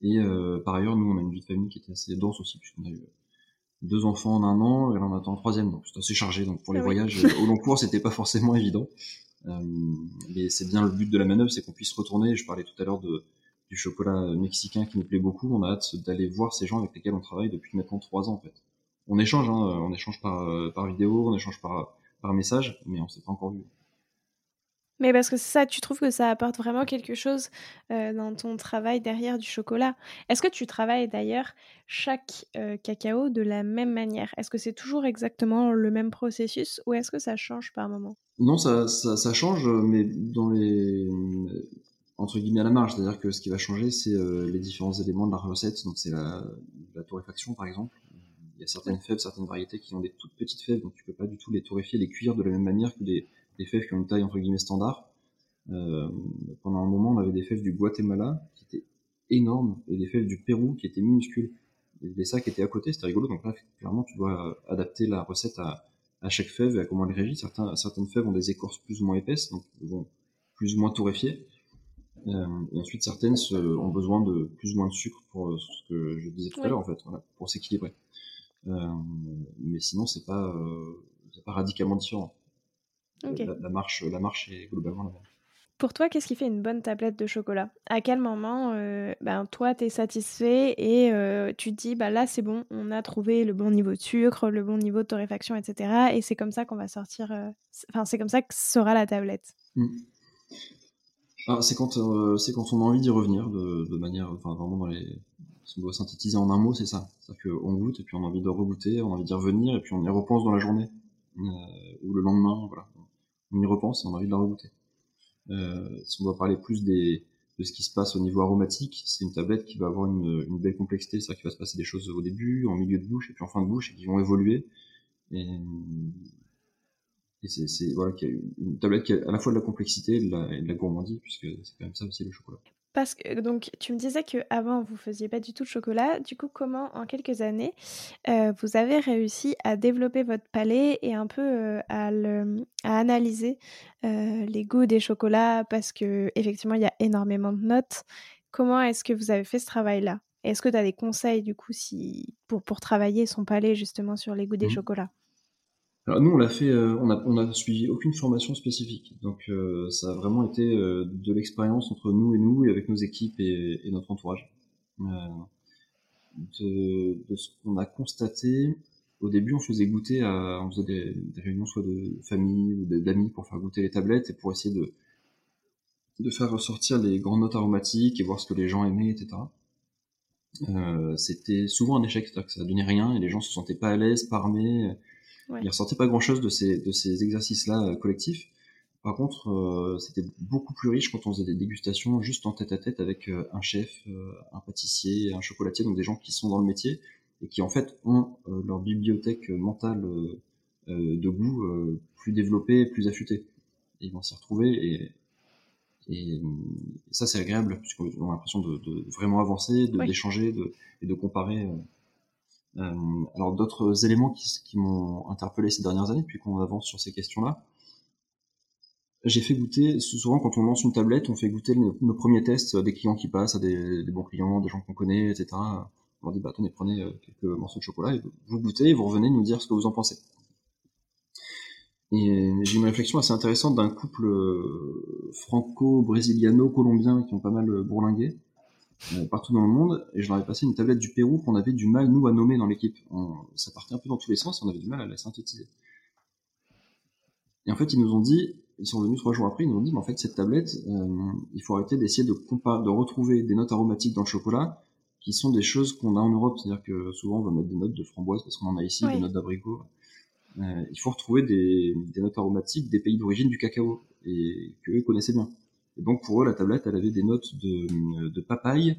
[SPEAKER 2] Et par ailleurs, nous, on a une vie de famille qui était assez dense aussi, puisqu'on a eu deux enfants en un an, et là on attend un troisième, donc c'est assez chargé. Donc pour les ah voyages au long cours, c'était pas forcément évident. mais c'est bien le but de la manœuvre, c'est qu'on puisse retourner. Je parlais tout à l'heure de, du chocolat mexicain qui nous plaît beaucoup. On a hâte d'aller voir ces gens avec lesquels on travaille depuis maintenant trois ans en fait. on échange, hein, on échange par, par vidéo, on échange par, par message, mais on s'est pas encore vu.
[SPEAKER 1] Mais parce que ça, tu trouves que ça apporte vraiment quelque chose dans ton travail derrière du chocolat? Est-ce que tu travailles d'ailleurs chaque cacao de la même manière? Est-ce que c'est toujours exactement le même processus ou est-ce que ça change par moment?
[SPEAKER 2] Non, ça, change, mais dans les entre guillemets à la marge, c'est-à-dire que ce qui va changer, c'est les différents éléments de la recette. Donc c'est la, la, torréfaction par exemple. Il y a certaines fèves, certaines variétés qui ont des toutes petites fèves, donc tu peux pas du tout les torréfier, les cuire de la même manière que des des fèves qui ont une taille entre guillemets standard. Euh, pendant un moment, on avait des fèves du Guatemala qui étaient énormes et des fèves du Pérou qui étaient minuscules. Et des sacs étaient à côté, c'était rigolo. Donc là, clairement, tu dois adapter la recette à, à chaque fève et à comment elle réagit. Certains, certaines fèves ont des écorces plus ou moins épaisses, donc vont plus ou moins torréfiées. Euh, et ensuite, certaines ont besoin de plus ou moins de sucre pour euh, ce que je disais tout à l'heure, en fait, voilà, pour s'équilibrer. Euh, mais sinon, c'est pas, euh, pas radicalement différent. La, marche, la marche est globalement la même.
[SPEAKER 1] Pour toi, qu'est-ce qui fait une bonne tablette de chocolat? À quel moment, euh, ben, toi, tu es satisfait et euh, tu te dis, bah, là, c'est bon, on a trouvé le bon niveau de sucre, le bon niveau de torréfaction, etc. Et c'est comme ça qu'on va sortir. Euh, enfin, c'est comme ça que sera la tablette?
[SPEAKER 2] Mmh. Ah, c'est quand, c'est quand on a envie d'y revenir de, manière. Enfin, vraiment dans les. Si on doit synthétiser en un mot, c'est ça. C'est-à-dire qu'on goûte et puis on a envie de regoûter, on a envie d'y revenir et puis on y repense dans la journée ou le lendemain. Voilà on y repense et on a envie de la regoûter. Euh, si on doit parler plus des, de ce qui se passe au niveau aromatique, c'est une tablette qui va avoir une, une belle complexité, c'est-à-dire qu'il va se passer des choses au début, en milieu de bouche et puis en fin de bouche et qui vont évoluer. Et, et c'est voilà, une tablette qui a à la fois de la complexité et de la, et de la gourmandise, puisque c'est quand même ça aussi le chocolat.
[SPEAKER 1] Parce que donc tu me disais que avant vous faisiez pas du tout de chocolat. Du coup, comment en quelques années euh, vous avez réussi à développer votre palais et un peu euh, à, le, à, analyser euh, les goûts des chocolats? Parce que effectivement il y a énormément de notes. Comment est-ce que vous avez fait ce travail-là? Est-ce que tu as des conseils du coup si pour pour travailler son palais justement sur les goûts des mmh. chocolats?
[SPEAKER 2] Alors nous, on l'a fait, euh, on a, on a suivi aucune formation spécifique. Donc euh, ça a vraiment été euh, de l'expérience entre nous et nous et avec nos équipes et, et notre entourage. De, de, ce qu'on a constaté, au début, on faisait goûter à, on faisait des, des réunions soit de famille ou d'amis pour faire goûter les tablettes et pour essayer de de faire ressortir les grandes notes aromatiques et voir ce que les gens aimaient, etc. Euh, c'était souvent un échec, c'est-à-dire que ça donnait rien et les gens se sentaient pas à l'aise, pas armés Ouais. Il ressortait pas grand-chose de ces, de ces exercices-là euh, collectifs. Par contre, euh, c'était beaucoup plus riche quand on faisait des dégustations juste en tête à tête avec euh, un chef, un pâtissier, un chocolatier, donc des gens qui sont dans le métier et qui en fait ont leur bibliothèque mentale de goût plus développée, plus affûtée. Et ils vont s'y retrouver et, et, ça c'est agréable puisqu'on a l'impression de, de, vraiment avancer, d'échanger de, et de comparer euh, alors d'autres éléments qui, qui m'ont interpellé ces dernières années, puis qu'on avance sur ces questions-là, j'ai fait goûter, souvent quand on lance une tablette, on fait goûter nos, premiers tests à des clients qui passent, à des, bons clients, des gens qu'on connaît, etc. On dit, bah, tenez, prenez euh, quelques morceaux de chocolat, et vous goûtez, et vous revenez nous dire ce que vous en pensez. Et j'ai une réflexion assez intéressante d'un couple euh, franco-brésiliano-colombien qui ont pas mal bourlingué, euh, partout dans le monde, et je leur ai passé une tablette du Pérou qu'on avait du mal, nous, à nommer dans l'équipe. Ça partait un peu dans tous les sens, on avait du mal à la synthétiser. Et en fait, ils nous ont dit, ils sont venus trois jours après, ils nous ont dit, mais en fait, cette tablette, euh, il faut arrêter d'essayer de, de retrouver des notes aromatiques dans le chocolat, qui sont des choses qu'on a en Europe. C'est-à-dire que souvent, on va mettre des notes de framboise, parce qu'on en a ici, des notes d'abricot. Euh, il faut retrouver des, des notes aromatiques des pays d'origine du cacao, et qu'eux connaissaient bien. Et donc pour eux, la tablette, elle avait des notes de, de papaye,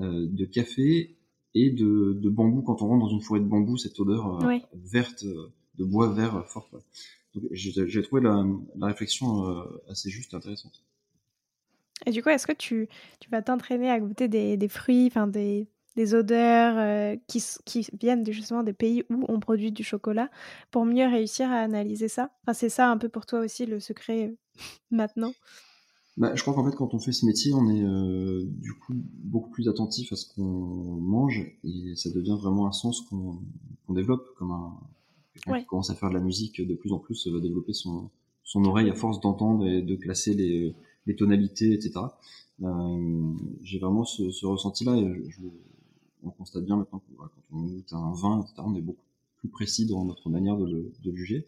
[SPEAKER 2] euh, de café et de, de, bambou. Quand on rentre dans une forêt de bambou, cette odeur euh, verte, euh, de bois vert forte. Donc j'ai trouvé la, la réflexion assez juste et intéressante.
[SPEAKER 1] Et du coup, est-ce que tu, tu vas t'entraîner à goûter des, des fruits, enfin des, des odeurs qui, qui, viennent justement des pays où on produit du chocolat pour mieux réussir à analyser ça? Enfin, C'est ça un peu pour toi aussi le secret maintenant?
[SPEAKER 2] Bah, je crois qu'en fait, quand on fait ce métier, on est euh, du coup beaucoup plus attentif à ce qu'on mange et ça devient vraiment un sens qu'on développe, comme un quelqu'un qui commence à faire de la musique de plus en plus va développer son, son oreille à force d'entendre et de classer les, les tonalités, etc. Euh, J'ai vraiment ce, ce ressenti-là et je, on constate bien maintenant que quand on goûte un vin, etc., on est beaucoup plus précis dans notre manière de le, de le juger.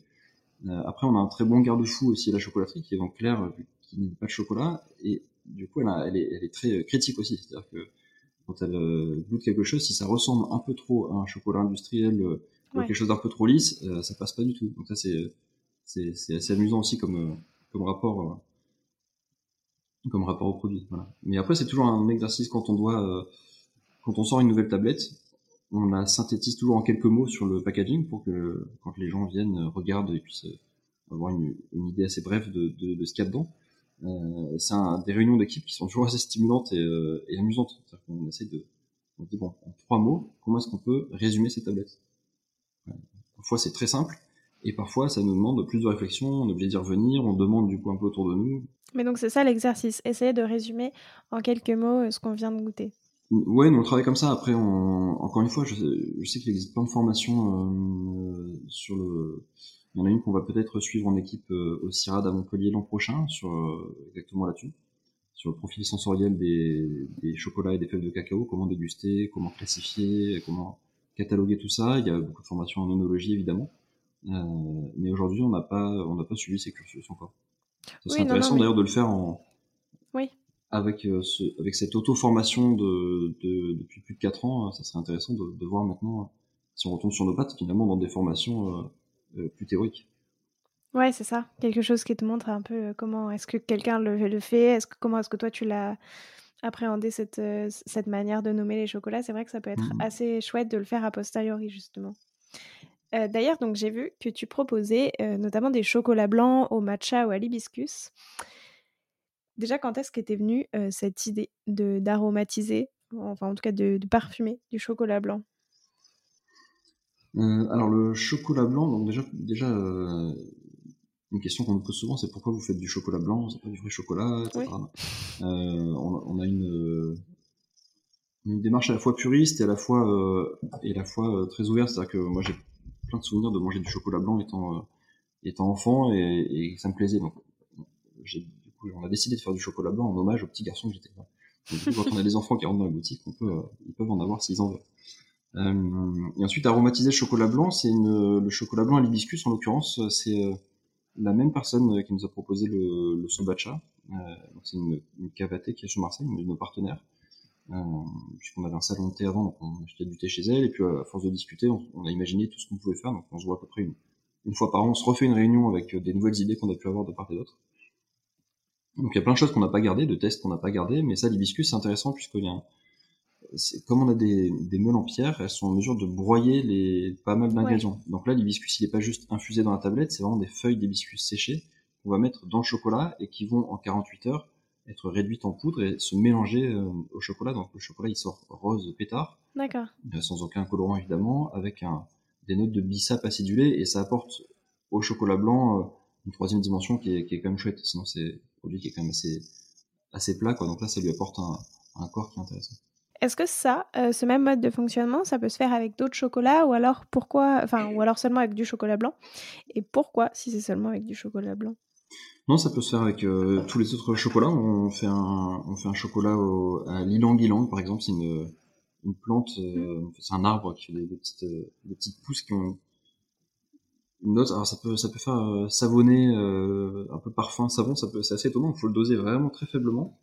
[SPEAKER 2] Euh, après, on a un très bon garde-fou aussi à la chocolaterie, qui est donc clair, qui n'est pas de chocolat, et du coup, elle, elle, est, elle est très critique aussi. C'est-à-dire que quand elle euh, goûte quelque chose, si ça ressemble un peu trop à un chocolat industriel, euh, ou quelque chose d'un peu trop lisse, euh, ça passe pas du tout. Donc ça, c'est c'est assez amusant aussi comme comme rapport comme rapport au produit. Voilà. Mais après, c'est toujours un exercice quand on doit quand on sort une nouvelle tablette, on la synthétise toujours en quelques mots sur le packaging pour que quand les gens viennent, regardent et puissent avoir une, une idée assez brève de, de, de ce qu'il y a dedans. Euh, c'est des réunions d'équipe qui sont toujours assez stimulantes et, euh, et amusantes. On essaie de, on dit bon, en trois mots, comment est-ce qu'on peut résumer ces tablettes? Parfois c'est très simple, et parfois ça nous demande plus de réflexion, on est obligé d'y revenir, on demande du coup un peu autour de nous.
[SPEAKER 1] Mais donc c'est ça l'exercice, essayer de résumer en quelques mots euh, ce qu'on vient de goûter.
[SPEAKER 2] Ouais, nous on travaille comme ça. Après, on... encore une fois, je sais, sais qu'il existe plein de formations euh, sur le il y en a une qu'on va peut-être suivre en équipe euh, au CIRAD à Montpellier l'an prochain, sur euh, exactement là-dessus, sur le profil sensoriel des, des, chocolats et des fèves de cacao, comment déguster, comment classifier, comment cataloguer tout ça. Il y a beaucoup de formations en onologie évidemment, euh, mais aujourd'hui on n'a pas on n'a pas suivi ces cursus encore. Ce serait intéressant d'ailleurs de le faire en
[SPEAKER 1] oui.
[SPEAKER 2] avec ce, avec cette auto-formation de, de, depuis plus de 4 ans. Ça serait intéressant de, de voir maintenant si on retombe sur nos pattes finalement dans des formations euh, plus théorique.
[SPEAKER 1] Ouais, c'est ça. Quelque chose qui te montre un peu euh, comment est-ce que quelqu'un le, le, fait, est-ce que, comment est-ce que toi tu l'as appréhendé cette, euh, cette manière de nommer les chocolats? C'est vrai que ça peut être mmh. assez chouette de le faire a posteriori, justement. D'ailleurs, donc j'ai vu que tu proposais notamment des chocolats blancs au matcha ou à l'hibiscus. Déjà, quand est-ce qu'était venue cette idée de d'aromatiser, enfin en tout cas de, de parfumer du chocolat blanc?
[SPEAKER 2] euh, alors le chocolat blanc, donc déjà, déjà euh, une question qu'on me pose souvent, c'est pourquoi vous faites du chocolat blanc, c'est pas du vrai chocolat, etc. Euh, on, on, a une, une démarche à la fois puriste et à la fois euh, et à la fois très ouverte, c'est-à-dire que moi j'ai plein de souvenirs de manger du chocolat blanc étant étant enfant et, et, ça me plaisait. Donc du coup, on a décidé de faire du chocolat blanc en hommage au petit garçon que j'étais. Quand on a des enfants qui rentrent dans la boutique, on peut, ils peuvent en avoir s'ils en veulent. Euh, et ensuite, aromatiser le chocolat blanc, c'est le chocolat blanc à l'hibiscus en l'occurrence, c'est euh, la même personne euh, qui nous a proposé le, le sobacha. c'est une, une cavaté qui est sur Marseille, une de nos partenaires. puisqu'on avait un salon de thé avant, donc on achetait du thé chez elle, et puis à force de discuter, on, a imaginé tout ce qu'on pouvait faire, donc on se voit à peu près une, une fois par an, on se refait une réunion avec des nouvelles idées qu'on a pu avoir de part et d'autre. Donc il y a plein de choses qu'on n'a pas gardées, de tests qu'on n'a pas gardés, mais ça, l'hibiscus, c'est intéressant puisqu'il y a comme on a des, des, meules en pierre, elles sont en mesure de broyer les pas mal d'ingrédients. Donc là, l'hibiscus, il n'est pas juste infusé dans la tablette, c'est vraiment des feuilles d'hibiscus séchées qu'on va mettre dans le chocolat et qui vont en 48 heures être réduites en poudre et se mélanger euh, au chocolat. Donc le chocolat, il sort rose pétard.
[SPEAKER 1] D'accord.
[SPEAKER 2] Euh, sans aucun colorant évidemment, avec un, des notes de bissap acidulé et ça apporte au chocolat blanc euh, une troisième dimension qui est, qui est quand même chouette. Sinon, c'est un produit qui est quand même assez, assez plat, quoi. Donc là, ça lui apporte un, un corps qui est intéressant.
[SPEAKER 1] Est-ce que ça, euh, ce même mode de fonctionnement, ça peut se faire avec d'autres chocolats ou alors pourquoi, enfin, ou alors seulement avec du chocolat blanc? Et pourquoi si c'est seulement avec du chocolat blanc?
[SPEAKER 2] Non, ça peut se faire avec euh, tous les autres chocolats. On fait un, on fait un chocolat au, à l'ilang-ilang, par exemple. C'est une, une plante, euh, mm. c'est un arbre qui fait des, petites, des petites pousses qui ont une note. Alors ça peut, ça peut faire savonner, un peu parfum, savon. Ça peut, c'est assez étonnant. Il faut le doser vraiment très faiblement.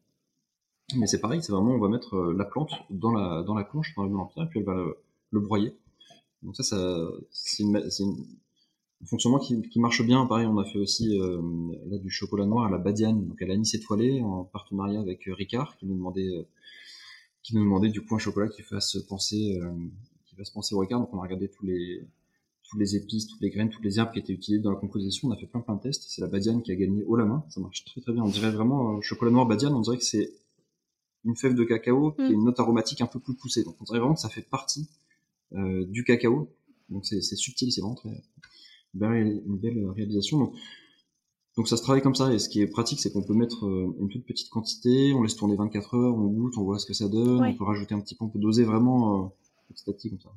[SPEAKER 2] Mais c'est pareil, c'est vraiment, on va mettre euh, la plante dans la, dans la conche, dans la pierre, et puis elle va le, broyer. Donc ça, ça c'est un fonctionnement qui, qui, marche bien. Pareil, on a fait aussi euh, là du chocolat noir à la badiane, donc à l'anis étoilé, en partenariat avec euh, Ricard, qui nous demandait, qui nous demandait du coup un chocolat qui fasse penser, qui fasse penser au Ricard. Donc on a regardé tous les, tous les épices, toutes les graines, toutes les herbes qui étaient utilisées dans la composition. On a fait plein plein de tests. C'est la badiane qui a gagné haut la main. Ça marche très très bien. On dirait vraiment chocolat noir badiane. On dirait que c'est une fève de cacao qui a une mm. note aromatique un peu plus poussée. Donc on dirait vraiment que ça fait partie euh, du cacao. Donc c'est subtil, c'est vraiment très une belle réalisation. Donc, donc, ça se travaille comme ça. Et ce qui est pratique, c'est qu'on peut mettre euh, une toute petite quantité, on laisse tourner 24 heures, on goûte, on voit ce que ça donne, on peut rajouter un petit peu, on peut doser vraiment euh, petit à petit comme ça.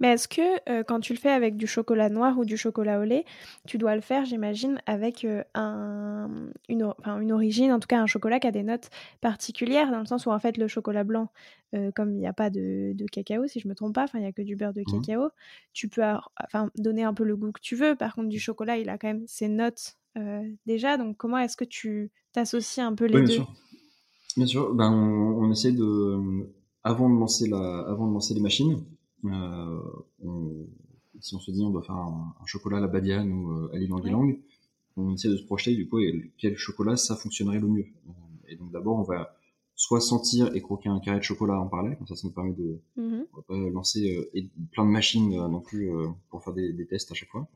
[SPEAKER 1] Mais est-ce que quand tu le fais avec du chocolat noir ou du chocolat au lait, tu dois le faire, j'imagine, avec un, une, une, origine, en tout cas un chocolat qui a des notes particulières, dans le sens où en fait le chocolat blanc, comme il n'y a pas de, de, cacao, si je me trompe pas, il n'y a que du beurre de mmh cacao, tu peux enfin, donner un peu le goût que tu veux. Par contre, du chocolat, il a quand même ses notes déjà. Donc comment est-ce que tu t'associes un peu les
[SPEAKER 2] oui,
[SPEAKER 1] bien
[SPEAKER 2] deux? sûr. Bien sûr, ben, on, on essaie de, avant de lancer la, avant de lancer les machines, euh, on, si on se dit on doit faire un, chocolat à la Badiane ou euh, à l'Ilang Ilang, on essaie de se projeter du coup quel chocolat ça fonctionnerait le mieux. Euh, et donc d'abord on va soit sentir et croquer un carré de chocolat en parallèle, comme ça ça nous permet de mmh on va pas lancer plein de machines non plus pour faire des, des, tests à chaque fois.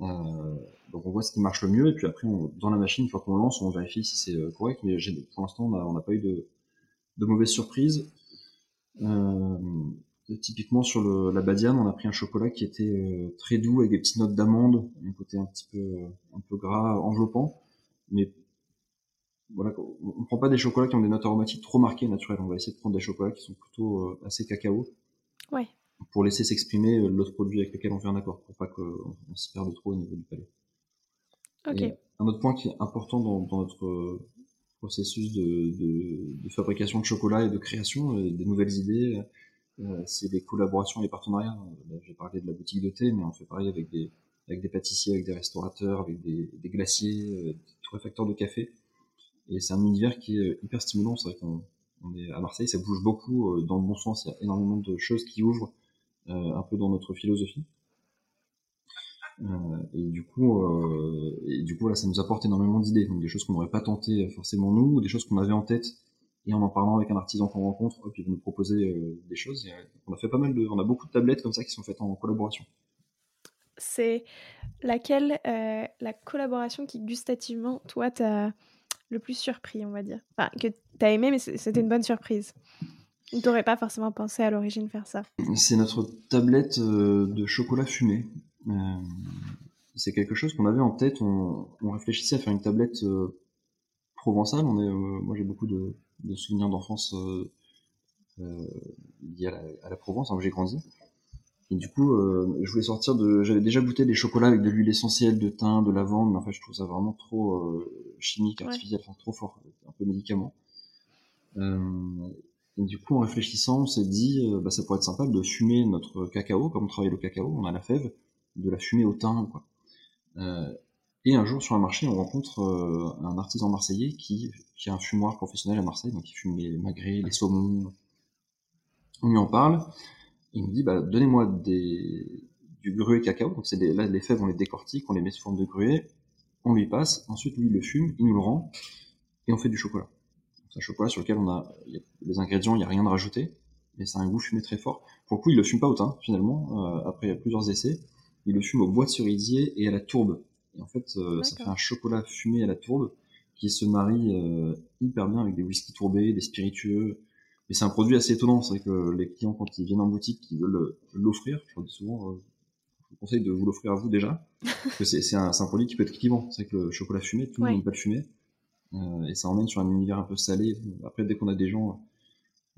[SPEAKER 2] Euh, donc on voit ce qui marche le mieux et puis après on, dans la machine une fois qu'on lance on vérifie si c'est correct mais pour l'instant on n'a pas eu de, de mauvaises surprises. Euh, typiquement sur le, la Badiane, on a pris un chocolat qui était euh, très doux avec des petites notes d'amande, un côté un petit peu euh, un peu gras, enveloppant. Mais voilà, on, prend pas des chocolats qui ont des notes aromatiques trop marquées naturelles. On va essayer de prendre des chocolats qui sont plutôt euh, assez cacao.
[SPEAKER 1] Ouais.
[SPEAKER 2] Pour laisser s'exprimer l'autre produit avec lequel on fait un accord, pour pas qu'on s'y perde trop au niveau du palais.
[SPEAKER 1] Ok.
[SPEAKER 2] un autre point qui est important dans, dans notre processus de, de, de, fabrication de chocolat et de création, des nouvelles idées, euh, c'est des collaborations et les partenariats. J'ai parlé de la boutique de thé, mais on fait pareil avec des, avec des pâtissiers, avec des restaurateurs, avec des, des glaciers, euh, des torréfacteurs de café. Et c'est un univers qui est hyper stimulant. C'est vrai qu'on on est à Marseille, ça bouge beaucoup euh, dans le bon sens. Il y a énormément de choses qui ouvrent euh, un peu dans notre philosophie. Euh, et du coup, euh, et du coup, voilà, ça nous apporte énormément d'idées. Donc des choses qu'on n'aurait pas tenté forcément nous, ou des choses qu'on avait en tête et en en parlant avec un artisan qu'on rencontre, hop, il va nous proposer euh, des choses. Et, euh, on a fait pas mal de, on a beaucoup de tablettes comme ça qui sont faites en collaboration.
[SPEAKER 1] C'est laquelle euh, la collaboration qui gustativement, toi, t'as le plus surpris, on va dire? Enfin, que t'as aimé, mais c'était une bonne surprise. Tu n'aurais pas forcément pensé à l'origine faire ça.
[SPEAKER 2] C'est notre tablette de chocolat fumé. c'est quelque chose qu'on avait en tête. On, on, réfléchissait à faire une tablette provençale. On est, moi, j'ai beaucoup de, de souvenirs d'enfance euh, euh, liés à la, à la Provence, hein, où j'ai grandi. Et du coup, euh, je voulais sortir de. J'avais déjà goûté des chocolats avec de l'huile essentielle, de thym, de lavande, mais en fait, je trouve ça vraiment trop euh, chimique, artificiel, enfin, trop fort, un peu médicament. Euh, et du coup, en réfléchissant, on s'est dit, bah, ça pourrait être sympa de fumer notre cacao, comme on travaille le cacao, on a la fève, de la fumer au thym, quoi. Et un jour sur un marché, on rencontre euh, un artisan marseillais qui, qui a un fumoir professionnel à Marseille, donc il fume les magrets, les saumons. On lui en parle. Il nous dit, bah, donnez-moi du gruet cacao. Donc c'est là, les fèves, on les décortique, on les met sous forme de gruet, on lui passe. Ensuite, lui, il le fume, il nous le rend, et on fait du chocolat. C'est un chocolat sur lequel on a, les ingrédients, il n'y a rien de rajouté, mais c'est un goût fumé très fort. Pour le coup, il le fume pas au finalement. Euh, après, plusieurs essais. Il le fume au bois de cerisier et à la tourbe. Et en fait, euh, ça fait un chocolat fumé à la tourbe qui se marie euh, hyper bien avec des whisky tourbés, des spiritueux. Mais c'est un produit assez étonnant. C'est vrai que les clients, quand ils viennent en boutique, ils veulent euh, l'offrir. Je leur dis souvent, je vous conseille de vous l'offrir à vous déjà. parce que c'est un, un, produit qui peut être clivant. C'est que le chocolat fumé, tout le monde n'aime pas le fumer. Et ça emmène sur un univers un peu salé. Après, dès qu'on a des gens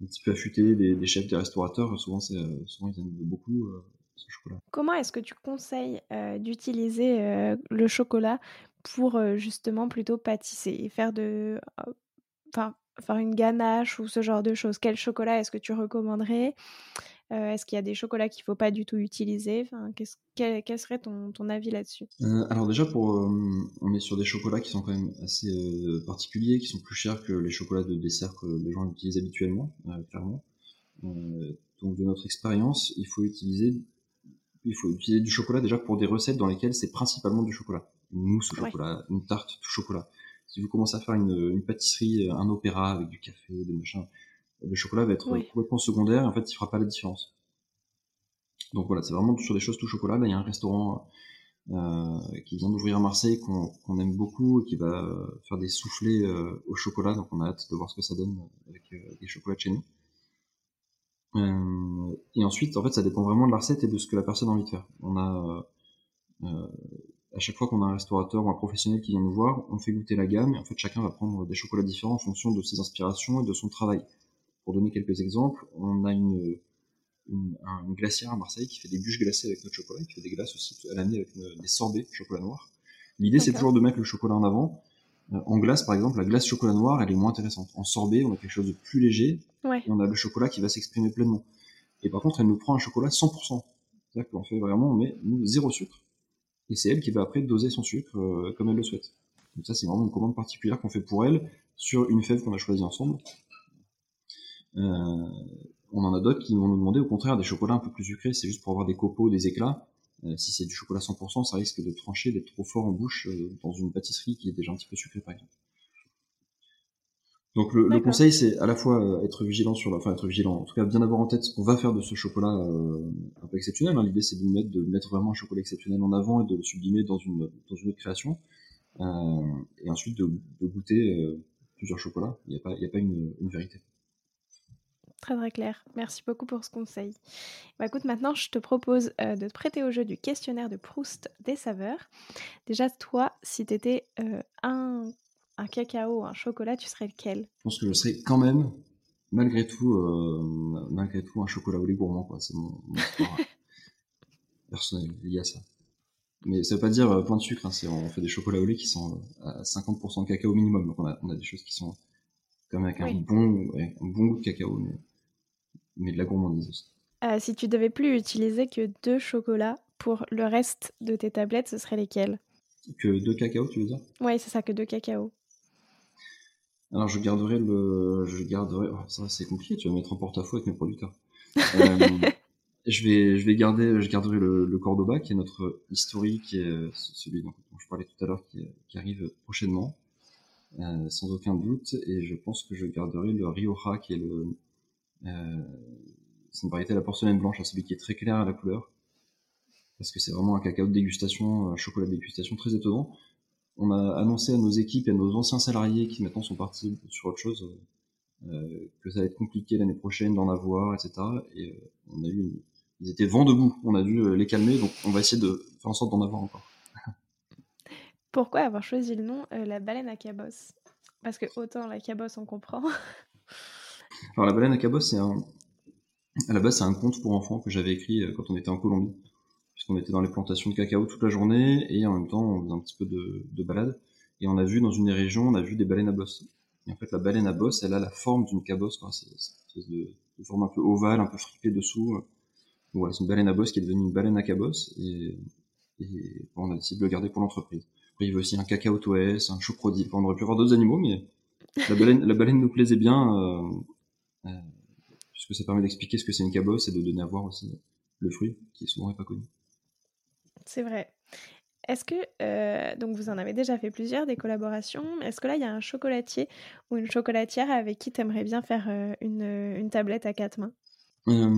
[SPEAKER 2] un petit peu affûtés, des, des chefs, des restaurateurs, souvent, souvent ils aiment beaucoup.
[SPEAKER 1] Comment est-ce que tu conseilles euh, d'utiliser euh, le chocolat pour euh, justement plutôt pâtisser et faire de, enfin faire une ganache ou ce genre de choses? Quel chocolat est-ce que tu recommanderais? Est-ce qu'il y a des chocolats qu'il faut pas du tout utiliser? Enfin, quel, quel, serait ton, ton avis là-dessus?
[SPEAKER 2] Alors déjà, pour, on est sur des chocolats qui sont quand même assez particuliers, qui sont plus chers que les chocolats de dessert que les gens utilisent habituellement, clairement. donc de notre expérience, il faut utiliser il faut utiliser du chocolat déjà pour des recettes dans lesquelles c'est principalement du chocolat. Une mousse au chocolat, une tarte au chocolat. Si vous commencez à faire une, une, pâtisserie, un opéra avec du café, des machins, le chocolat va être complètement secondaire et en fait il fera pas la différence. Donc voilà, c'est vraiment sur des choses tout chocolat. Là, il y a un restaurant euh, qui vient d'ouvrir à Marseille qu'on aime beaucoup et qui va faire des soufflets euh, au chocolat. Donc on a hâte de voir ce que ça donne avec euh, des chocolats de chez nous. Euh, et ensuite, en fait, ça dépend vraiment de la recette et de ce que la personne a envie de faire. On a euh, euh, à chaque fois qu'on a un restaurateur ou un professionnel qui vient nous voir, on fait goûter la gamme et en fait chacun va prendre des chocolats différents en fonction de ses inspirations et de son travail. Pour donner quelques exemples, on a une, une, glacière à Marseille qui fait des bûches glacées avec notre chocolat, qui fait des glaces aussi à l'année avec des sorbets chocolat noir. L'idée, c'est toujours de mettre le chocolat en avant. En glace, par exemple, la glace chocolat noir, elle est moins intéressante. En sorbet, on a quelque chose de plus léger, et on a le chocolat qui va s'exprimer pleinement. Et par contre, elle nous prend un chocolat 100%. C'est-à-dire qu'on fait vraiment, on met zéro sucre. Et c'est elle qui va après doser son sucre comme elle le souhaite. Donc ça, c'est vraiment une commande particulière qu'on fait pour elle sur une fève qu'on a choisie ensemble. Euh, on en a d'autres qui vont nous demander au contraire des chocolats un peu plus sucrés, c'est juste pour avoir des copeaux, des éclats. Euh, si c'est du chocolat 100%, ça risque de trancher, d'être trop fort en bouche euh, dans une pâtisserie qui est déjà un petit peu sucrée par exemple. Donc le, conseil c'est à la fois être vigilant sur la, enfin être vigilant, en tout cas bien avoir en tête ce qu'on va faire de ce chocolat un peu exceptionnel. Hein. L'idée c'est de mettre, de mettre vraiment un chocolat exceptionnel en avant et de le sublimer dans une dans une autre création. et ensuite de, de goûter plusieurs chocolats. Il n'y a pas, il a pas une, vérité.
[SPEAKER 1] Très très clair. Merci beaucoup pour ce conseil. Bah, écoute, maintenant je te propose euh, de te prêter au jeu du questionnaire de Proust des saveurs. Déjà, toi, si tu étais euh, un, un cacao, un chocolat, tu serais lequel?
[SPEAKER 2] Je pense que je serais quand même, malgré tout, euh, malgré tout un chocolat au lait gourmand. C'est mon, mon histoire personnelle liée à ça. Mais ça veut pas dire plein de sucre, hein, on fait des chocolats au lait qui sont à 50% de cacao minimum. Donc on a, on a, des choses qui sont même avec un, bon, un bon goût de cacao, mais, mais de la gourmandise aussi.
[SPEAKER 1] Euh, si tu devais plus utiliser que deux chocolats pour le reste de tes tablettes, ce serait lesquels?
[SPEAKER 2] Que deux cacao, tu veux dire?
[SPEAKER 1] Oui, c'est ça, que deux cacao.
[SPEAKER 2] Alors je garderai le, je garderai, oh, ça c'est compliqué, tu vas mettre en porte-à-faux avec mes producteurs. Je vais, je vais garder, je garderai le, le Cordoba qui est notre historique, est celui dont, je parlais tout à l'heure, qui, qui, arrive prochainement, euh, sans aucun doute. Et je pense que je garderai le Rioja qui est le, euh, c'est une variété à la porcelaine blanche, hein, celui qui est très clair à la couleur, parce que c'est vraiment un cacao de dégustation, un chocolat de dégustation très étonnant. On a annoncé à nos équipes et à nos anciens salariés qui maintenant sont partis sur autre chose. Euh, que ça va être compliqué l'année prochaine d'en avoir, etc. Et euh, on a eu une, ils étaient vent debout. On a dû euh, les calmer, donc on va essayer de faire en sorte d'en avoir encore.
[SPEAKER 1] Pourquoi avoir choisi le nom euh, la baleine à cabosse Parce que autant la cabosse on comprend.
[SPEAKER 2] Alors la baleine à cabosse, c'est un, à la base c'est un conte pour enfants que j'avais écrit euh, quand on était en Colombie, puisqu'on était dans les plantations de cacao toute la journée et en même temps on faisait un petit peu de, de balade et on a vu dans une des régions, on a vu des baleines à bosse. Et en fait la baleine à bosse, elle a la forme d'une cabosse, c'est une espèce forme un peu ovale, un peu fripée dessous voilà, c'est une baleine à bosse qui est devenue une baleine à cabosse et, et on a décidé de le garder pour l'entreprise. Après, il y avait aussi un cacao toès, un chocrodile. on aurait pu avoir d'autres animaux, mais la baleine, la baleine nous plaisait bien euh, euh, puisque ça permet d'expliquer ce que c'est une cabosse et de donner à voir aussi le fruit qui souvent n'est pas connu.
[SPEAKER 1] C'est vrai. Est-ce que, euh, donc vous en avez déjà fait plusieurs, des collaborations, est-ce que là il y a un chocolatier ou une chocolatière avec qui tu aimerais bien faire une, une tablette à quatre mains?
[SPEAKER 2] Euh,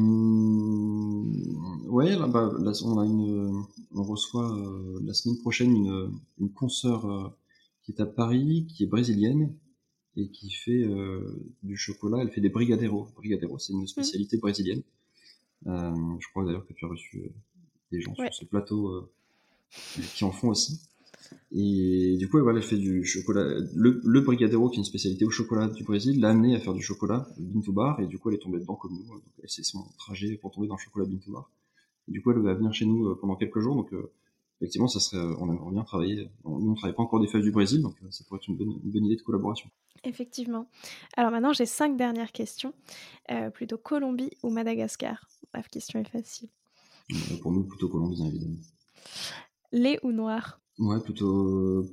[SPEAKER 2] ouais, là, bah, on a une, on reçoit euh, la semaine prochaine une, une consoeur euh, qui est à Paris, qui est brésilienne et qui fait euh, du chocolat. Elle fait des brigadeiros. Brigadeiro, c'est une spécialité brésilienne. je crois d'ailleurs que tu as reçu des gens sur ce plateau qui en font aussi. Et du coup, voilà, elle fait du chocolat. Le, le Brigadeiro, qui est une spécialité au chocolat du Brésil, l'a amené à faire du chocolat Bintou Bar, et du coup, elle est tombée dedans comme nous. Donc, c'est son trajet pour tomber dans le chocolat Bintou Bar. Et du coup, elle va venir chez nous euh, pendant quelques jours. Donc, euh, effectivement, ça serait, on aimerait bien travailler. Nous, on travaille pas encore des feuilles du Brésil, donc euh, ça pourrait être une bonne, une bonne idée de collaboration.
[SPEAKER 1] Effectivement. Alors maintenant, j'ai cinq dernières questions. plutôt Colombie ou Madagascar? La question est facile.
[SPEAKER 2] pour nous, plutôt Colombie, évidemment.
[SPEAKER 1] Lait ou noir?
[SPEAKER 2] Ouais, plutôt.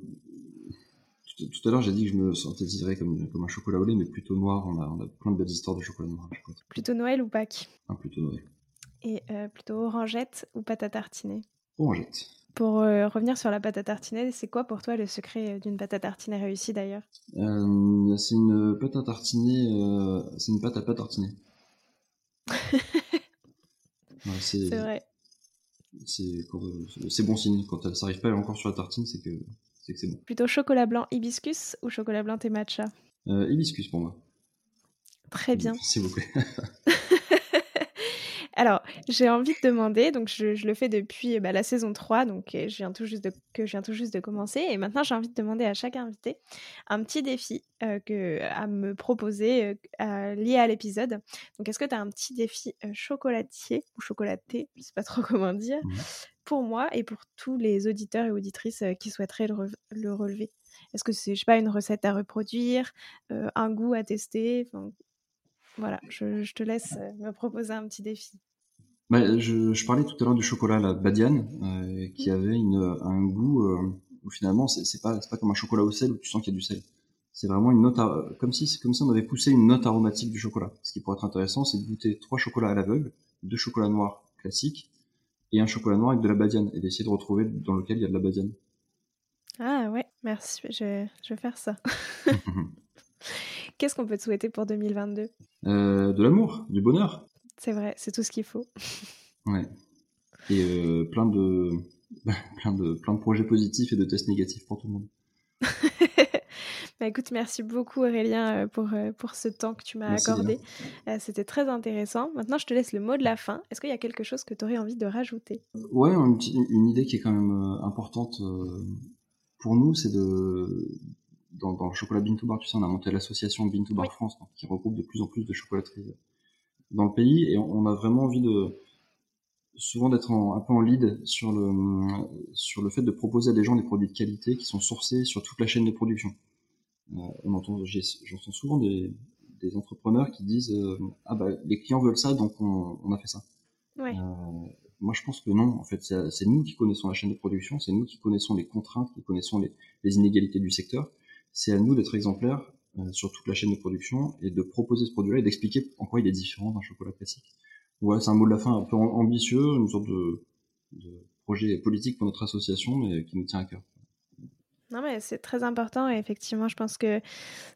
[SPEAKER 2] Tout, à l'heure, j'ai dit que je me synthétiserais comme, comme un chocolat au lait, mais plutôt noir. On a, on a plein de belles histoires de chocolat noir.
[SPEAKER 1] Plutôt Noël ou Pâques?
[SPEAKER 2] Ah, plutôt Noël.
[SPEAKER 1] Et euh, plutôt orangette ou pâte à tartiner?
[SPEAKER 2] Orangette.
[SPEAKER 1] Pour euh, revenir sur la pâte à tartiner, c'est quoi pour toi le secret euh, d'une pâte à tartiner réussie d'ailleurs?
[SPEAKER 2] C'est une pâte à tartiner, c'est une pâte à pas tartiner.
[SPEAKER 1] c'est vrai
[SPEAKER 2] c'est bon signe. Quand ça n'arrive pas encore sur la tartine, c'est que c'est bon.
[SPEAKER 1] Plutôt chocolat blanc hibiscus ou chocolat blanc thé matcha
[SPEAKER 2] euh, Hibiscus pour moi.
[SPEAKER 1] Très bien.
[SPEAKER 2] S'il vous plaît.
[SPEAKER 1] Alors, j'ai envie de demander, donc je, le fais depuis bah, la saison 3, donc je viens tout juste de, que je viens tout juste de commencer, et maintenant j'ai envie de demander à chaque invité un petit défi que, à me proposer lié à l'épisode. Donc, est-ce que tu as un petit défi chocolatier ou chocolaté, je sais pas trop comment dire, mmh. pour moi et pour tous les auditeurs et auditrices qui souhaiteraient le, relever? Est-ce que c'est, je sais pas, une recette à reproduire, un goût à tester? Voilà, je, te laisse euh, me proposer un petit défi.
[SPEAKER 2] Bah, je, parlais tout à l'heure du chocolat la Badiane, euh, qui mmh. avait un goût euh, où finalement c'est pas pas comme un chocolat au sel où tu sens qu'il y a du sel. C'est vraiment une note comme si comme si on avait poussé une note aromatique du chocolat. Ce qui pourrait être intéressant, c'est de goûter trois chocolats à l'aveugle, deux chocolats noirs classiques et un chocolat noir avec de la Badiane et d'essayer de retrouver dans lequel il y a de la Badiane.
[SPEAKER 1] Ah ouais, merci, je, je vais faire ça. Qu'est-ce qu'on peut te souhaiter pour 2022
[SPEAKER 2] euh, De l'amour, du bonheur.
[SPEAKER 1] C'est vrai, c'est tout ce qu'il faut.
[SPEAKER 2] Ouais. Et euh, plein, de, plein, de, plein de projets positifs et de tests négatifs pour tout le monde.
[SPEAKER 1] bah écoute, merci beaucoup Aurélien euh, pour, pour ce temps que tu m'as accordé. C'était très intéressant. Maintenant, je te laisse le mot de la fin. Est-ce qu'il y a quelque chose que tu aurais envie de rajouter?
[SPEAKER 2] Ouais, une, une, idée qui est quand même importante pour nous, c'est de, dans, dans, le chocolat Bean to Bar, tu sais, on a monté l'association Bean to Bar France, qui regroupe de plus en plus de chocolateries dans le pays, et on, a vraiment envie de souvent d'être un peu en lead sur le sur le fait de proposer à des gens des produits de qualité qui sont sourcés sur toute la chaîne de production. Euh, on entend, j'entends souvent des, des entrepreneurs qui disent euh, ah bah les clients veulent ça donc on, on a fait ça. Ouais. Euh, moi, je pense que non. En fait, c'est nous qui connaissons la chaîne de production, c'est nous qui connaissons les contraintes, qui connaissons les, les inégalités du secteur c'est à nous d'être exemplaires sur toute la chaîne de production et de proposer ce produit-là et d'expliquer en quoi il est différent d'un chocolat classique. Voilà, c'est un mot de la fin un peu ambitieux, une sorte de, projet politique pour notre association, mais qui nous tient à cœur.
[SPEAKER 1] Non, mais c'est très important et effectivement, je pense que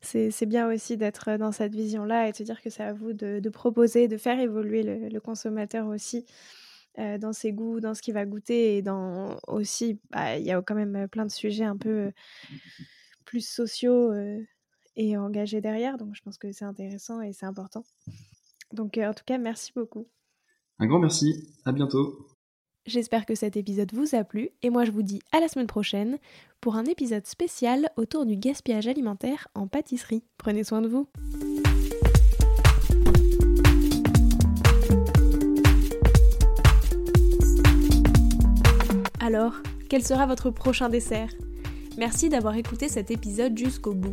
[SPEAKER 1] c'est bien aussi d'être dans cette vision-là et de se dire que c'est à vous de, proposer, de faire évoluer le, consommateur aussi euh, dans ses goûts, dans ce qu'il va goûter et dans aussi, bah, il y a quand même plein de sujets un peu plus sociaux euh, et engagés derrière. Donc je pense que c'est intéressant et c'est important. Donc euh, en tout cas, merci beaucoup.
[SPEAKER 2] Un grand merci, à bientôt.
[SPEAKER 1] J'espère que cet épisode vous a plu et moi je vous dis à la semaine prochaine pour un épisode spécial autour du gaspillage alimentaire en pâtisserie. Prenez soin de vous. Alors, quel sera votre prochain dessert? Merci d'avoir écouté cet épisode jusqu'au bout.